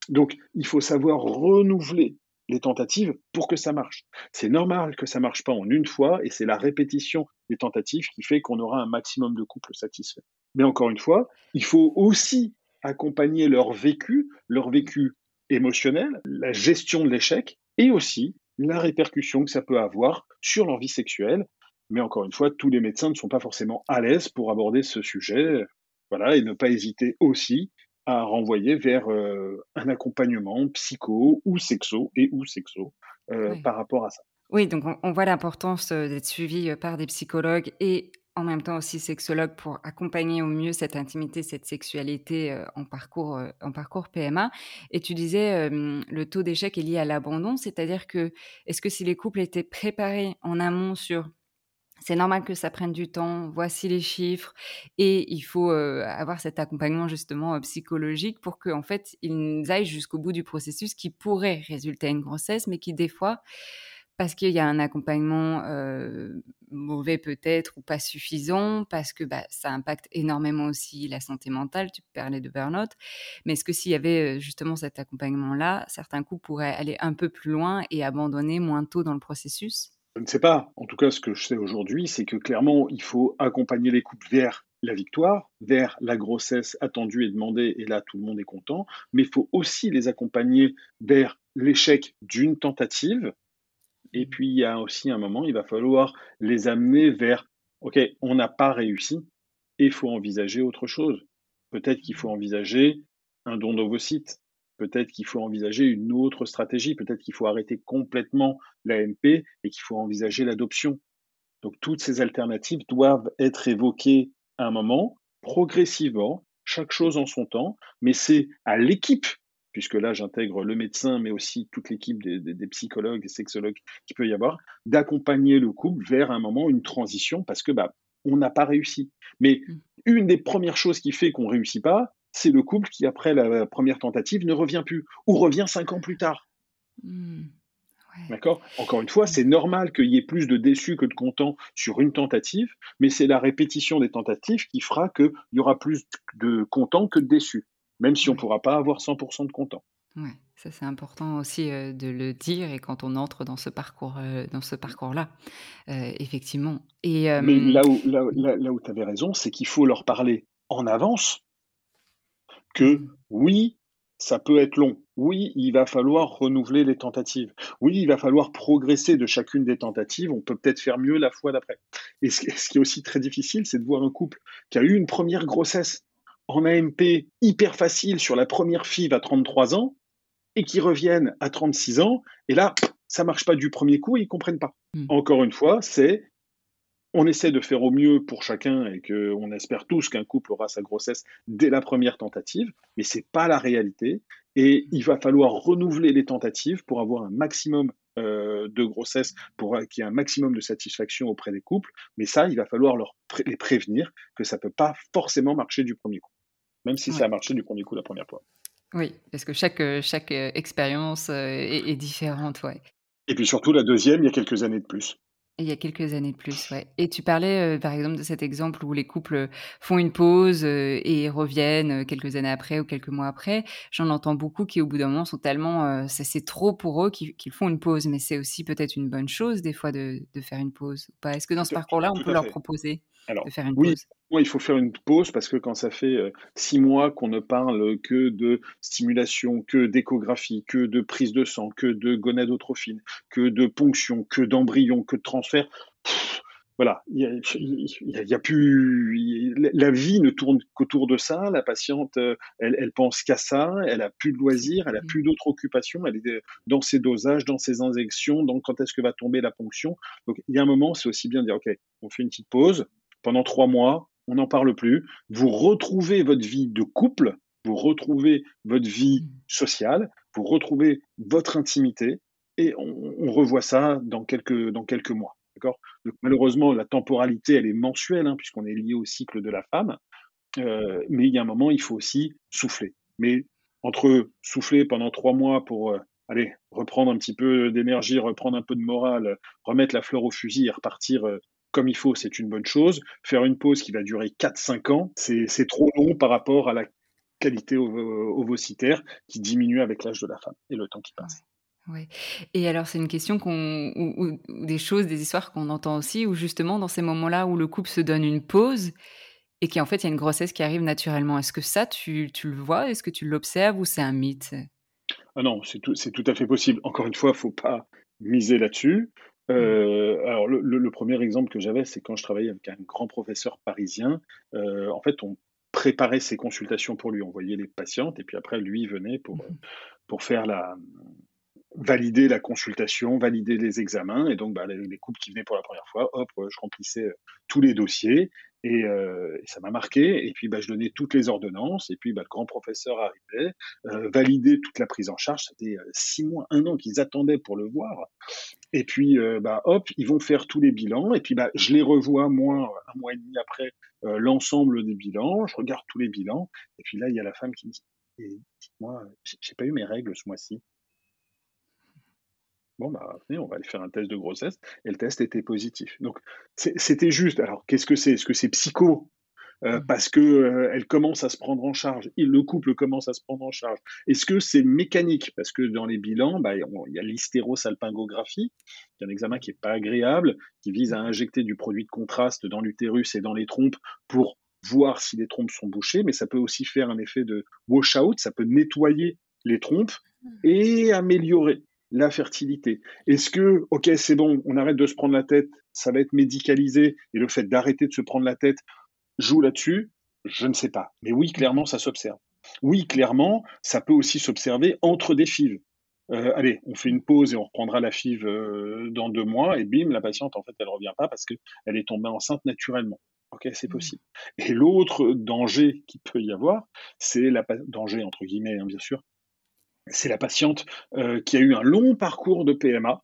Donc, il faut savoir renouveler les tentatives pour que ça marche. C'est normal que ça marche pas en une fois et c'est la répétition des tentatives qui fait qu'on aura un maximum de couples satisfaits. Mais encore une fois, il faut aussi accompagner leur vécu, leur vécu émotionnel, la gestion de l'échec et aussi la répercussion que ça peut avoir sur leur vie sexuelle mais encore une fois, tous les médecins ne sont pas forcément à l'aise pour aborder ce sujet. Voilà, et ne pas hésiter aussi à renvoyer vers euh, un accompagnement psycho ou sexo et ou sexo euh, par rapport à ça. Oui, donc on, voit l'importance euh, d'être suivi par des psychologues et en même temps aussi sexologues pour accompagner au mieux cette intimité, cette sexualité en, parcours, en parcours PMA. Et tu disais, le taux d'échec est lié à l'abandon, c'est-à-dire que est-ce que si les couples étaient préparés en amont sur c'est normal que ça prenne du temps, voici les chiffres, et il faut avoir cet accompagnement justement psychologique pour qu'en fait ils aillent jusqu'au bout du processus qui pourrait résulter à une grossesse, mais qui des fois, parce qu'il y a un accompagnement mauvais peut-être ou pas suffisant, parce que bah, ça impacte énormément aussi la santé mentale, tu parlais de burn-out, mais est-ce que s'il y avait justement cet accompagnement-là, certains couples pourraient aller un peu plus loin et abandonner moins tôt dans le processus? Je ne sais pas. En tout cas, ce que je sais aujourd'hui, c'est que clairement, il faut accompagner les couples vers la victoire, vers la grossesse attendue et demandée, et là, tout le monde est content. Mais il faut aussi les accompagner vers l'échec d'une tentative. Et puis, il y a aussi un moment, il va falloir les amener vers, OK, on n'a pas réussi, et il faut envisager autre chose. Peut-être qu'il faut envisager un don d'ovocytes, peut-être qu'il faut envisager une autre stratégie, peut-être qu'il faut arrêter complètement l'AMP et qu'il faut envisager l'adoption. Donc toutes ces alternatives doivent être évoquées à un moment progressivement, chaque chose en son temps, mais c'est à l'équipe puisque là j'intègre le médecin, mais aussi toute l'équipe des, psychologues et sexologues qui peut y avoir, d'accompagner le couple vers un moment, une transition, parce que bah, on n'a pas réussi. Mais mmh. une des premières choses qui fait qu'on ne réussit pas, c'est le couple qui, après la première tentative, ne revient plus, ou revient cinq ans plus tard. Mmh. D'accord? Encore une fois, c'est normal qu'il y ait plus de déçus que de contents sur une tentative, mais c'est la répétition des tentatives qui fera qu'il y aura plus de contents que de déçus même si on ne pourra pas avoir 100% de contents. Oui, ça c'est important aussi euh, de le dire et quand on entre dans ce parcours, euh, dans ce parcours-là, euh, effectivement. Et, Mais là où, là, là, où tu avais raison, c'est qu'il faut leur parler en avance que oui, ça peut être long. Oui, il va falloir renouveler les tentatives. Oui, il va falloir progresser de chacune des tentatives. On peut peut-être faire mieux la fois d'après. Et ce qui est aussi très difficile, c'est de voir un couple qui a eu une première grossesse en AMP hyper facile sur la première FIV à 33 ans et qui reviennent à 36 ans. Et là, ça marche pas du premier coup et ils comprennent pas. Hmm. Encore une fois, c'est on essaie de faire au mieux pour chacun et qu'on espère tous qu'un couple aura sa grossesse dès la première tentative, mais c'est pas la réalité. Et il va falloir renouveler les tentatives pour avoir un maximum euh, de grossesse, pour qu'il y ait un maximum de satisfaction auprès des couples. Mais ça, il va falloir leur les prévenir que ça peut pas forcément marcher du premier coup même si ça a marché du premier coup la première fois. Oui, parce que chaque, euh, chaque expérience euh, est, différente, ouais. Et puis surtout la deuxième, il y a quelques années de plus. Il y a quelques années de plus, ouais. Et tu parlais, par exemple, de cet exemple où les couples font une pause et reviennent quelques années après ou quelques mois après. J'en entends beaucoup qui, au bout d'un moment, sont tellement, ça c'est trop pour eux qu'ils font une pause. Mais c'est aussi peut-être une bonne chose des fois de, de faire une pause. Pas Est-ce que dans ce parcours-là, on peut leur proposer? De faire une pause oui, il faut faire une pause parce que quand ça fait euh, six mois qu'on ne parle que de stimulation, que d'échographie, que de prise de sang, que de gonadotrophine, que de ponction, que d'embryon, que de transfert, voilà, il y, a, plus, la vie ne tourne qu'autour de ça. La patiente, euh, elle, elle pense qu'à ça. Elle a plus de loisirs, elle a plus d'autres occupations. Elle est dans ses dosages, dans ses injections, dans quand est-ce que va tomber la ponction? Donc, il y a un moment, c'est aussi bien de dire, ok, on fait une petite pause pendant trois mois on n'en parle plus. Vous retrouvez votre vie de couple, vous retrouvez votre vie mmh. sociale, vous retrouvez votre intimité, et on, revoit ça dans quelques, dans quelques mois. D'accord? Malheureusement, la temporalité, elle est mensuelle, hein, puisqu'on est lié au cycle de la femme. Euh, mais il y a un moment, il faut aussi souffler. Mais entre souffler pendant trois mois pour euh, aller reprendre un petit peu d'énergie, reprendre un peu de morale, remettre la fleur au fusil et repartir euh, comme il faut, c'est une bonne chose. Faire une pause qui va durer 4-5 ans, c'est trop long par rapport à la qualité ovocitaire qui diminue avec l'âge de la femme et le temps qui passe. Ouais. Et alors, c'est une question qu'on, ou, des choses, des histoires qu'on entend aussi, où justement, dans ces moments-là où le couple se donne une pause et qu'en fait, il y a une grossesse qui arrive naturellement. Est-ce que ça, tu, tu le vois? Est-ce que tu l'observes ou c'est un mythe? Ah non, c'est tout, tout, à fait possible. Encore une fois, il ne faut pas miser là-dessus. Euh, alors le, premier exemple que j'avais, c'est quand je travaillais avec un grand professeur parisien. Euh, en fait, on préparait ses consultations pour lui. On voyait les patientes et puis après, lui venait pour, mmh. pour faire la valider la consultation, valider les examens. Et donc, bah, les, les, couples qui venaient pour la première fois, hop, je remplissais tous les dossiers. Euh, et, ça m'a marqué. Et puis, bah, je donnais toutes les ordonnances. Et puis, bah, le grand professeur arrivait, euh, validait toute la prise en charge. C'était euh, six mois, un an qu'ils attendaient pour le voir. Et puis, euh, bah, hop, ils vont faire tous les bilans. Et puis, bah, je les revois, moi, un mois et demi après, l'ensemble des bilans. Je regarde tous les bilans. Et puis là, il y a la femme qui me dit, dites-moi, j'ai pas eu mes règles ce mois-ci. Bon, bah, on va aller faire un test de grossesse. Et le test était positif. Donc, c'était juste. Alors, qu'est-ce que c'est? Est-ce que c'est psycho? Euh, mmh. parce que euh, elle commence à se prendre en charge, et le couple commence à se prendre en charge. Est-ce que c'est mécanique? Parce que dans les bilans, bah, il y a l'hystérosalpingographie, qui est un examen qui est pas agréable, qui vise à injecter du produit de contraste dans l'utérus et dans les trompes pour voir si les trompes sont bouchées, mais ça peut aussi faire un effet de wash-out, ça peut nettoyer les trompes mmh. et améliorer la fertilité. Est-ce que, ok, c'est bon, on arrête de se prendre la tête, ça va être médicalisé, et le fait d'arrêter de se prendre la tête joue là-dessus? Je ne sais pas. Mais oui, clairement, ça s'observe. Oui, clairement, ça peut aussi s'observer entre des fives. Euh, allez, on fait une pause et on reprendra la FIV euh, dans deux mois, et bim, la patiente, en fait, elle revient pas parce qu'elle est tombée enceinte naturellement. Ok, c'est mmh. possible. Et l'autre danger qui peut y avoir, c'est la danger entre guillemets, hein, bien sûr, c'est la patiente euh, qui a eu un long parcours de PMA,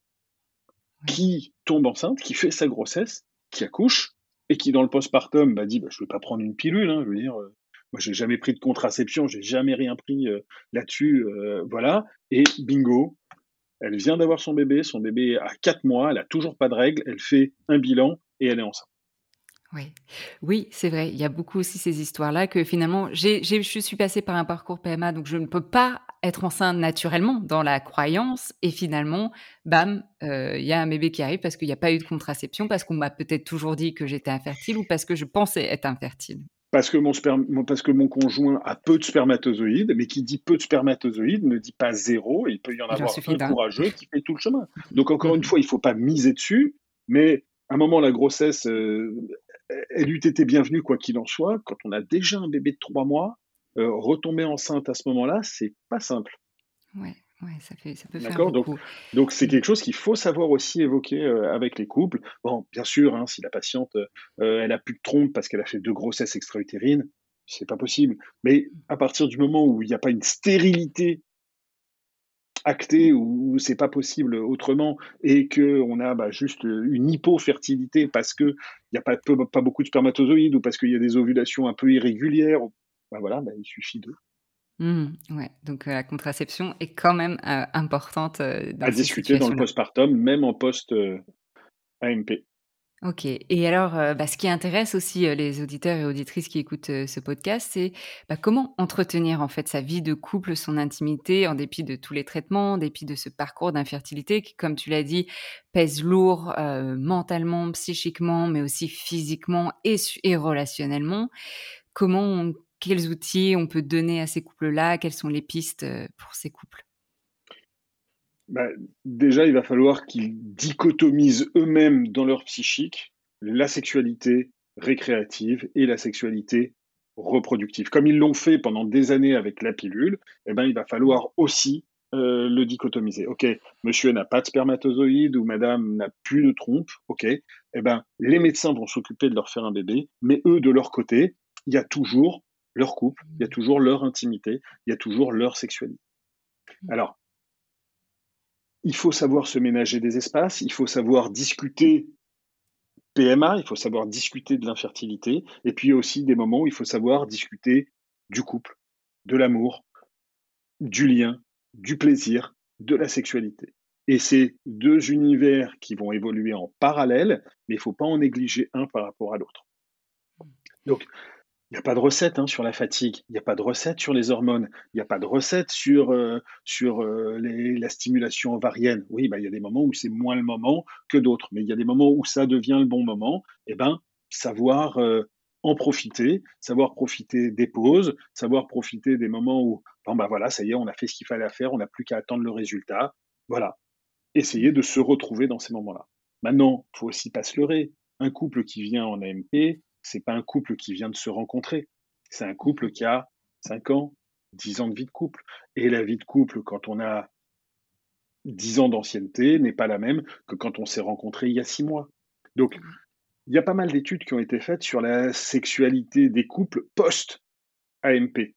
qui tombe enceinte, qui fait sa grossesse, qui accouche, et qui dans le postpartum bah, dit bah, je ne vais pas prendre une pilule, hein, je veux dire, euh, moi j'ai jamais pris de contraception, j'ai jamais rien pris euh, là-dessus, voilà, et bingo, elle vient d'avoir son bébé, son bébé a 4 mois, elle a toujours pas de règles, elle fait un bilan et elle est enceinte. Oui, oui, c'est vrai. Il y a beaucoup aussi ces histoires-là que finalement, j'ai, je suis passée par un parcours PMA, donc je ne peux pas être enceinte naturellement dans la croyance. Et finalement, bam, euh, il y a un bébé qui arrive parce qu'il n'y a pas eu de contraception, parce qu'on m'a peut-être toujours dit que j'étais infertile ou parce que je pensais être infertile. Parce que mon, parce que mon conjoint a peu de spermatozoïdes, mais qui dit peu de spermatozoïdes ne dit pas zéro. Il peut y en avoir un courageux qui fait tout le chemin. Donc encore une fois, il ne faut pas miser dessus, mais à un moment, la grossesse, euh, elle eût été bienvenue quoi qu'il en soit. Quand on a déjà un bébé de trois mois, euh, retomber enceinte à ce moment-là, c'est pas simple. Ouais, ouais, ça, fait, ça peut faire beaucoup. Donc, c'est quelque chose qu'il faut savoir aussi évoquer euh, avec les couples. Bon, bien sûr, hein, si la patiente, euh, elle a plus de trompe parce qu'elle a fait deux grossesses extra-utérines, c'est pas possible. Mais à partir du moment où il n'y a pas une stérilité acté ou c'est pas possible autrement et que on a bah, juste une hypofertilité parce que il n'y a pas, pas beaucoup de spermatozoïdes ou parce qu'il y a des ovulations un peu irrégulières, bah voilà, bah, il suffit d'eux. Mmh, ouais, donc la contraception est quand même importante dans à discuter dans le postpartum, même en post AMP. Ok. Et alors, euh, bah, ce qui intéresse aussi euh, les auditeurs et auditrices qui écoutent euh, ce podcast, c'est bah, comment entretenir en fait sa vie de couple, son intimité, en dépit de tous les traitements, en dépit de ce parcours d'infertilité qui, comme tu l'as dit, pèse lourd mentalement, psychiquement, mais aussi physiquement et, et relationnellement. Comment, quels outils on peut donner à ces couples-là? Quelles sont les pistes pour ces couples? Bah, déjà, il va falloir qu'ils dichotomisent eux-mêmes dans leur psychique la sexualité récréative et la sexualité reproductive. Comme ils l'ont fait pendant des années avec la pilule, eh ben, il va falloir aussi euh, le dichotomiser. Ok, monsieur n'a pas de spermatozoïde ou madame n'a plus de trompe. Ok, eh ben, les médecins vont s'occuper de leur faire un bébé, mais eux, de leur côté, il y a toujours leur couple, il y a toujours leur intimité, il y a toujours leur sexualité. Alors, il faut savoir se ménager des espaces, il faut savoir discuter PMA, il faut savoir discuter de l'infertilité, et puis aussi des moments où il faut savoir discuter du couple, de l'amour, du lien, du plaisir, de la sexualité. Et c'est deux univers qui vont évoluer en parallèle, mais il ne faut pas en négliger un par rapport à l'autre. Donc, il n'y a pas de recette hein, sur la fatigue, il n'y a pas de recette sur les hormones, il n'y a pas de recette sur, euh, sur euh, la stimulation ovarienne. Oui, bah, il y a des moments où c'est moins le moment que d'autres, mais il y a des moments où ça devient le bon moment. Et eh ben, savoir euh, en profiter, savoir profiter des pauses, savoir profiter des moments où, bon, bah voilà, ça y est, on a fait ce qu'il fallait faire, on n'a plus qu'à attendre le résultat. Voilà. Essayer de se retrouver dans ces moments-là. Maintenant, faut aussi pas se leurrer. Un couple qui vient en AMP, c'est pas un couple qui vient de se rencontrer. C'est un couple qui a 5 ans, 10 ans de vie de couple. Et la vie de couple, quand on a 10 ans d'ancienneté, n'est pas la même que quand on s'est rencontré il y a 6 mois. Donc, il y a pas mal d'études qui ont été faites sur la sexualité des couples post-AMP.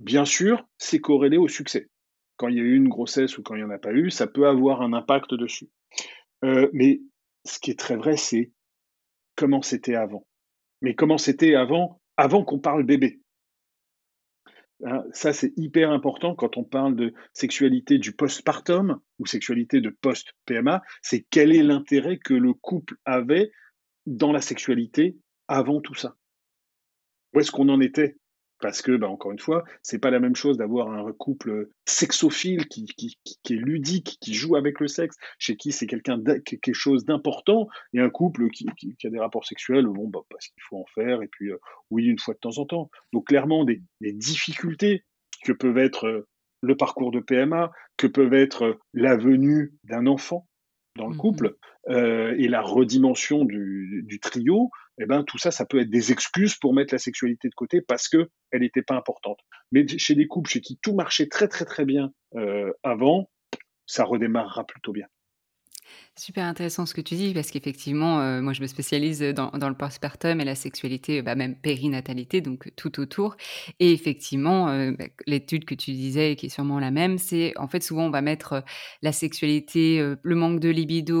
Bien sûr, c'est corrélé au succès. Quand il y a eu une grossesse ou quand il n'y en a pas eu, ça peut avoir un impact dessus. Euh, mais ce qui est très vrai, c'est comment c'était avant mais comment c'était avant, avant qu'on parle bébé? Hein, ça, c'est hyper important quand on parle de sexualité du postpartum ou sexualité de post-PMA, c'est quel est l'intérêt que le couple avait dans la sexualité avant tout ça? Où est-ce qu'on en était? Parce que, bah, encore une fois, c'est pas la même chose d'avoir un couple sexophile qui, qui, qui, est ludique, qui joue avec le sexe, chez qui c'est quelqu'un quelque chose d'important, et un couple qui, a des rapports sexuels, bon, bah, parce qu'il faut en faire, et puis euh, oui, une fois de temps en temps. Donc clairement, des, des difficultés que peuvent être euh, le parcours de PMA, que peuvent être euh, la venue d'un enfant dans le mmh couple, et la redimension du, du trio, eh ben, tout ça, ça peut être des excuses pour mettre la sexualité de côté parce que elle n'était pas importante. Mais chez des couples chez qui tout marchait très très très bien euh, avant, ça redémarrera plutôt bien. Super intéressant ce que tu dis parce qu'effectivement, heu, moi je me spécialise, dans dans le postpartum et la sexualité, bah, même périnatalité, donc tout autour. Et effectivement, heu, bah, l'étude que tu disais qui est sûrement la même, c'est en fait souvent on va mettre, heu, la sexualité, le manque de libido,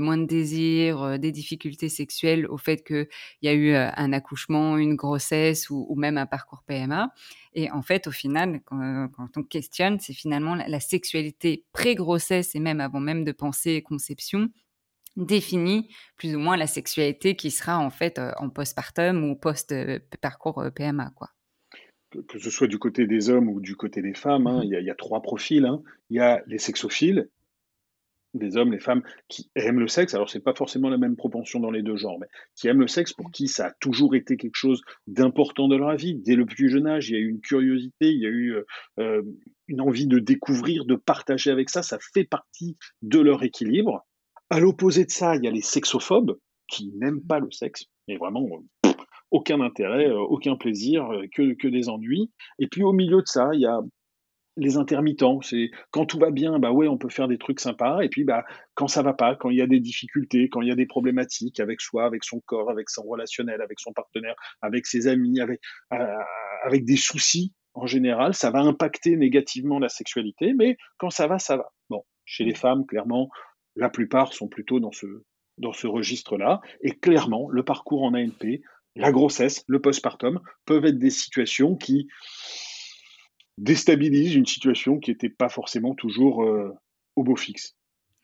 moins de désir, des difficultés sexuelles au fait qu'il y a eu, un accouchement, une grossesse ou même un parcours PMA et en fait, au final, quand, quand on questionne, c'est finalement la, la sexualité pré-grossesse et même avant même de penser conception définit plus ou moins la sexualité qui sera en fait euh, en postpartum ou post-parcours euh, PMA, quoi. Que, ce soit du côté des hommes ou du côté des femmes, hein, il, y a, il, y a, trois profils. Hein. Il y a les sexophiles, des hommes, les femmes qui aiment le sexe. Alors, c'est pas forcément la même propension dans les deux genres, mais qui aiment le sexe, pour qui ça a toujours été quelque chose d'important dans leur vie. Dès le plus jeune âge, il y a eu une curiosité, il y a eu euh, une envie de découvrir, de partager avec ça. Ça fait partie de leur équilibre. À l'opposé de ça, il y a les sexophobes qui n'aiment pas le sexe, mais vraiment aucun intérêt, euh, aucun plaisir, euh, que, que des ennuis. Et puis au milieu de ça, il y a les intermittents, c'est quand tout va bien, bah ouais, on peut faire des trucs sympas, et puis bah quand ça va pas, quand il y a des difficultés, quand il y a des problématiques avec soi, avec son corps, avec son relationnel, avec son partenaire, avec ses amis, avec euh, des soucis en général, ça va impacter négativement la sexualité, mais quand ça va, ça va. Bon, chez les femmes, clairement, la plupart sont plutôt dans ce dans ce registre-là, et clairement, le parcours en ANP, la grossesse, le postpartum peuvent être des situations qui déstabilise une situation qui n'était pas forcément toujours euh, au beau fixe.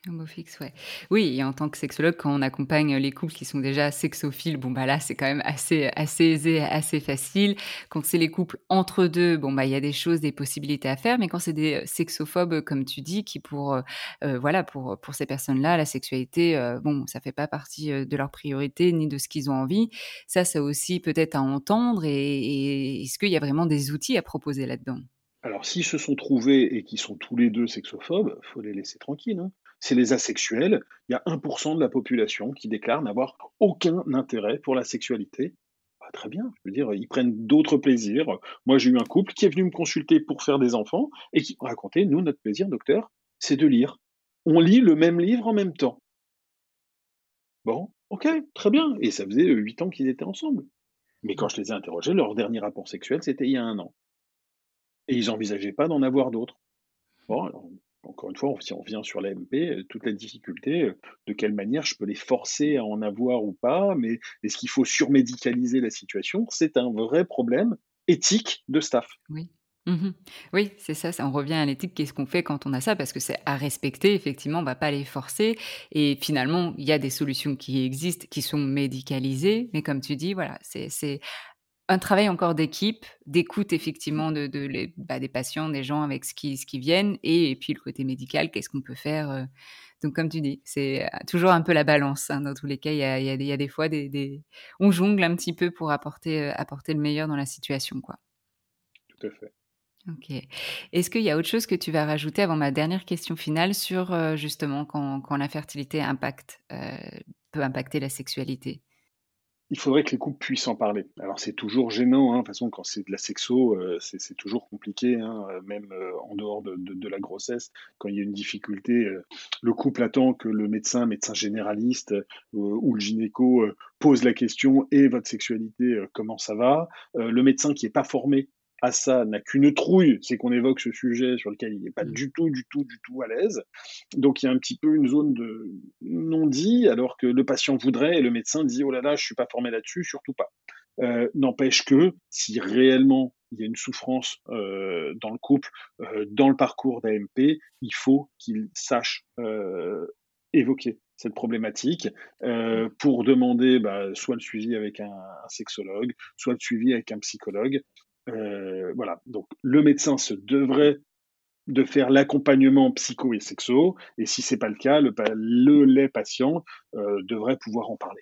Au beau fixe, ouais. Oui, en tant que sexologue, quand on accompagne les couples qui sont déjà sexophiles, bon bah là c'est quand même assez assez aisé, assez facile. Quand c'est les couples entre deux, bon bah il y a des choses, des possibilités à faire, mais quand c'est des sexophobes comme tu dis, qui pour euh, euh, voilà pour pour ces personnes-là, la sexualité, euh, bon ça fait pas partie de leur priorité ni de ce qu'ils ont envie. Ça, c'est aussi peut-être à entendre. Et, et est-ce qu'il y a vraiment des outils à proposer là-dedans? Alors, s'ils se sont trouvés et qu'ils sont tous les deux sexophobes, faut les laisser tranquilles. Hein. C'est les asexuels. Il y a 1% de la population qui déclare n'avoir aucun intérêt pour la sexualité. Bah, très bien, je veux dire, ils prennent d'autres plaisirs. Moi, j'ai eu un couple qui est venu me consulter pour faire des enfants et qui racontait, nous, notre plaisir, docteur, c'est de lire. On lit le même livre en même temps. Bon, ok, très bien. Et ça faisait 8 ans qu'ils étaient ensemble. Mais quand je les ai interrogés, leur dernier rapport sexuel, c'était il y a un an. Et ils n'envisageaient pas d'en avoir d'autres. Bon, encore une fois, si on revient sur l'AMP, euh, toute la difficulté, euh, de quelle manière je peux les forcer à en avoir ou pas, mais est-ce qu'il faut surmédicaliser la situation? C'est un vrai problème éthique de staff. Oui. Mmh oui, c'est ça, ça, on revient à l'éthique, qu'est-ce qu'on fait quand on a ça? Parce que c'est à respecter, effectivement, on ne va pas les forcer. Et finalement, il y a des solutions qui existent, qui sont médicalisées, mais comme tu dis, voilà, c'est un travail encore d'équipe, d'écoute effectivement de, de bah, des patients, des gens avec ce qui, ce qui viennent, et, puis le côté médical, qu'est-ce qu'on peut faire. Donc comme tu dis, c'est euh, toujours un peu la balance. Hein, dans tous les cas, il y a, y, a y a, des fois, des, des, on jongle un petit peu pour apporter, apporter le meilleur dans la situation. quoi. Tout à fait. Ok. Est-ce qu'il y a autre chose que tu vas rajouter avant ma dernière question finale sur justement quand, quand la fertilité impacte, peut impacter la sexualité? Il faudrait que les couples puissent en parler. Alors c'est toujours gênant, hein, de toute façon quand c'est de la sexo, euh, c'est toujours compliqué, hein, même euh, en dehors de, de, de, la grossesse, quand il y a une difficulté, euh, le couple attend que le médecin, médecin généraliste ou le gynéco pose la question et votre sexualité, comment ça va? Le médecin qui n'est pas formé à ça n'a qu'une trouille, c'est qu'on évoque ce sujet sur lequel il n'est pas mmh. du tout, du tout, du tout à l'aise. Donc il y a un petit peu une zone de non-dit, alors que le patient voudrait et le médecin dit oh là là, je suis pas formé là-dessus, surtout pas. Euh, n'empêche que si réellement il y a une souffrance euh, dans le couple, euh, dans le parcours d'AMP, il faut qu'il sache évoquer cette problématique mmh. pour demander bah, soit le suivi avec un, un, sexologue, soit le suivi avec un psychologue, euh, voilà. Donc, le médecin se devrait de faire l'accompagnement psycho et sexo, et si c'est pas le cas, le, le les patients euh, devraient pouvoir en parler.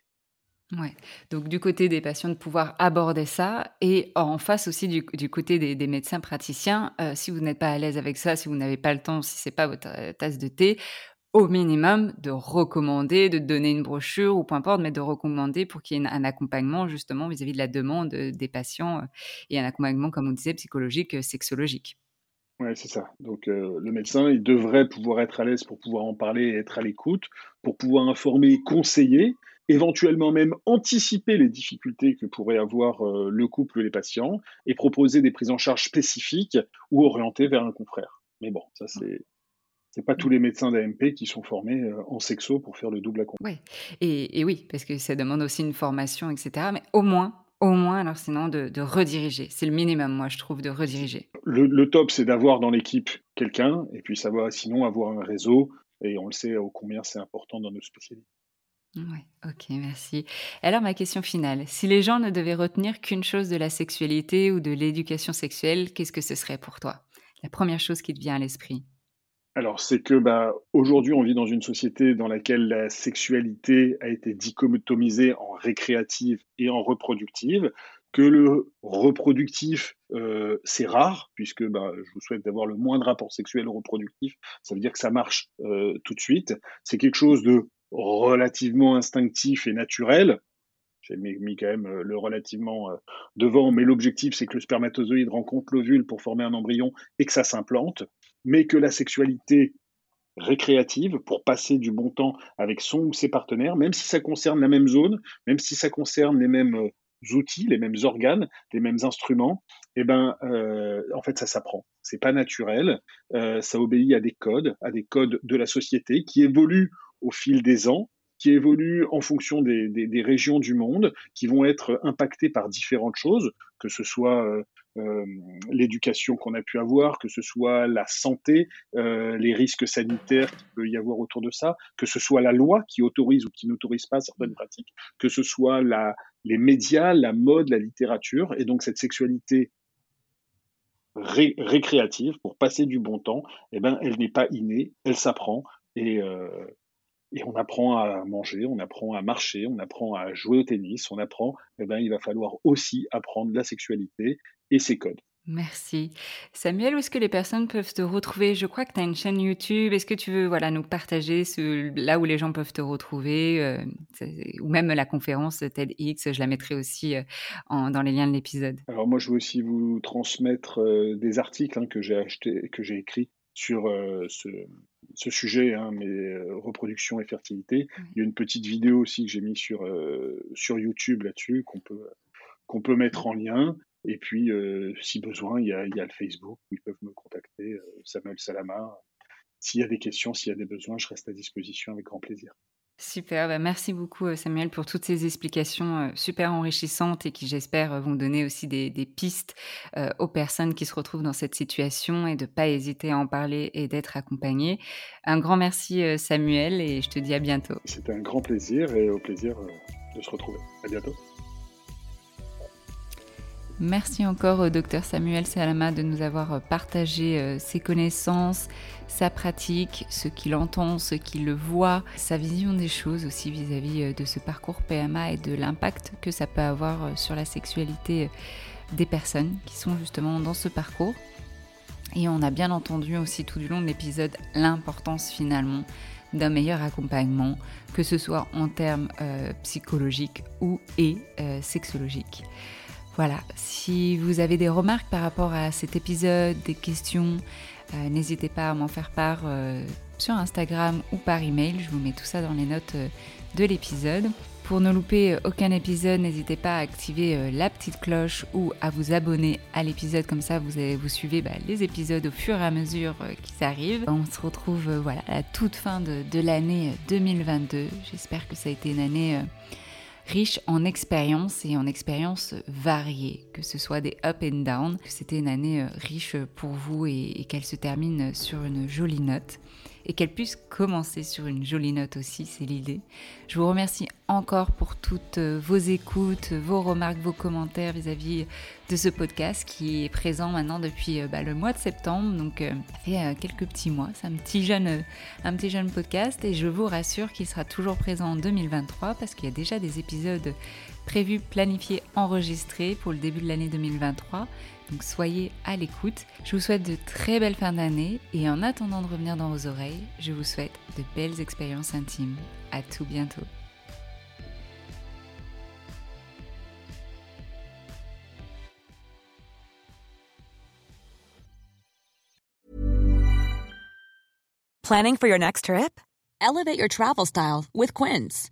Ouais. Donc du côté des patients de pouvoir aborder ça et en face aussi du, du côté des, des, médecins praticiens, euh, si vous n'êtes pas à l'aise avec ça, si vous n'avez pas le temps, si c'est pas votre tasse de thé, au minimum de recommander, de donner une brochure ou peu importe, mais de recommander pour qu'il y ait un accompagnement justement vis-à-vis de la demande des patients euh, et un accompagnement, comme on disait, psychologique, euh, sexologique. Ouais, c'est ça. Donc, euh, le médecin, il devrait pouvoir être à l'aise pour pouvoir en parler et être à l'écoute, pour pouvoir informer, conseiller, éventuellement même anticiper les difficultés que pourrait avoir euh, le couple ou les patients et proposer des prises en charge spécifiques ou orienter vers un confrère. Mais bon, ça c'est c'est pas tous les médecins d'AMP qui sont formés euh, en sexo pour faire le double accompagnement. Oui, et, et oui, parce que ça demande aussi une formation, etc. Mais au moins, au moins, alors sinon, de, de rediriger. C'est le minimum, moi, je trouve, de rediriger. Le, le top, c'est d'avoir dans l'équipe quelqu'un, et puis savoir, sinon, avoir un réseau, et on le sait ô combien c'est important dans nos spécialités. Oui, ok, merci. Alors, ma question finale. Si les gens ne devaient retenir qu'une chose de la sexualité ou de l'éducation sexuelle, qu'est-ce que ce serait pour toi? La première chose qui te vient à l'esprit Alors, c'est que bah, aujourd'hui, on vit dans une société dans laquelle la sexualité a été dichotomisée en récréative et en reproductive, que le reproductif, euh, c'est rare, puisque bah, je vous souhaite d'avoir le moins de rapports sexuels reproductifs, ça veut dire que ça marche euh, tout de suite. C'est quelque chose de relativement instinctif et naturel. J'ai mis, mis quand même euh, le relativement euh, devant, mais l'objectif c'est que le spermatozoïde rencontre l'ovule pour former un embryon et que ça s'implante, mais que la sexualité récréative pour passer du bon temps avec son ou ses partenaires, même si ça concerne la même zone, même si ça concerne les mêmes euh, outils, les mêmes organes, les mêmes instruments, eh ben, euh, en fait, ça s'apprend. C'est pas naturel. Euh, ça obéit à des codes, à des codes de la société qui évoluent au fil des ans, qui évoluent en fonction des, régions du monde, qui vont être impactées par différentes choses, que ce soit euh, l'éducation qu'on a pu avoir, que ce soit la santé, euh, les risques sanitaires qu'il peut y avoir autour de ça, que ce soit la loi qui autorise ou qui n'autorise pas certaines pratiques, que ce soit la, les médias, la mode, la littérature, et donc cette sexualité ré récréative pour passer du bon temps, eh ben, elle n'est pas innée, elle s'apprend et, euh, et on apprend à manger, on apprend à marcher, on apprend à jouer au tennis, on apprend, eh ben, il va falloir aussi apprendre la sexualité et ses codes. Merci. Samuel, où est-ce que les personnes peuvent te retrouver? Je crois que tu as une chaîne YouTube. Est-ce que tu veux voilà, nous partager ce, là où les gens peuvent te retrouver euh, Ou même la conférence TEDx, je la mettrai aussi euh, en, dans les liens de l'épisode? Alors moi, je veux aussi vous transmettre euh, des articles hein, que j'ai achetés, que j'ai écrits sur euh, ce, ce, sujet, hein, mais euh, reproduction et fertilité. Il y a une petite vidéo aussi que j'ai mis sur, euh, sur YouTube là-dessus qu'on peut, qu'on peut mettre en lien. Et puis, si besoin, il y, a, il y, a, le Facebook où ils peuvent me contacter, Samuel Salama. S'il y a des questions, s'il y a des besoins, je reste à disposition avec grand plaisir. Super, bah merci beaucoup euh, Samuel pour toutes ces explications euh, super enrichissantes et qui j'espère euh, vont donner aussi des, pistes aux personnes qui se retrouvent dans cette situation et de pas hésiter à en parler et d'être accompagnées. Un grand merci Samuel et je te dis à bientôt. C'était un grand plaisir et au plaisir de se retrouver. À bientôt. Merci encore au docteur Samuel Salama de nous avoir partagé ses connaissances, sa pratique, ce qu'il entend, ce qu'il voit, sa vision des choses aussi vis-à-vis -vis de ce parcours PMA et de l'impact que ça peut avoir sur la sexualité des personnes qui sont justement dans ce parcours. Et on a bien entendu aussi tout du long de l'épisode l'importance finalement d'un meilleur accompagnement, que ce soit en termes euh, psychologiques ou et euh, sexologiques. Voilà, si vous avez des remarques par rapport à cet épisode, des questions, euh, n'hésitez pas à m'en faire part euh, sur Instagram ou par email. Je vous mets tout ça dans les notes euh, de l'épisode. Pour ne louper aucun épisode, n'hésitez pas à activer la petite cloche ou à vous abonner à l'épisode. Comme ça, vous, avez, vous suivez bah, les épisodes au fur et à mesure qu'ils arrivent. On se retrouve voilà, à la toute fin de, de l'année 2022. J'espère que ça a été une année riche en expériences et en expériences variées, que ce soit des up and down, c'était une année riche pour vous et qu'elle se termine sur une jolie note et qu'elle puisse commencer sur une jolie note aussi, c'est l'idée. Je vous remercie encore pour toutes vos écoutes, vos remarques, vos commentaires vis-à-vis de ce podcast qui est présent maintenant depuis bah, le mois de septembre, donc euh, ça fait euh, quelques petits mois. C'est un petit jeune, un petit jeune podcast et je vous rassure qu'il sera toujours présent en 2023 parce qu'il y a déjà des épisodes prévus, planifiés, enregistrés pour le début de l'année 2023. Donc soyez à l'écoute. Je vous souhaite de très belles fins d'année et en attendant de revenir dans vos oreilles, je vous souhaite de belles expériences intimes. À tout bientôt. Planning for your next trip? Elevate your travel style with Quince.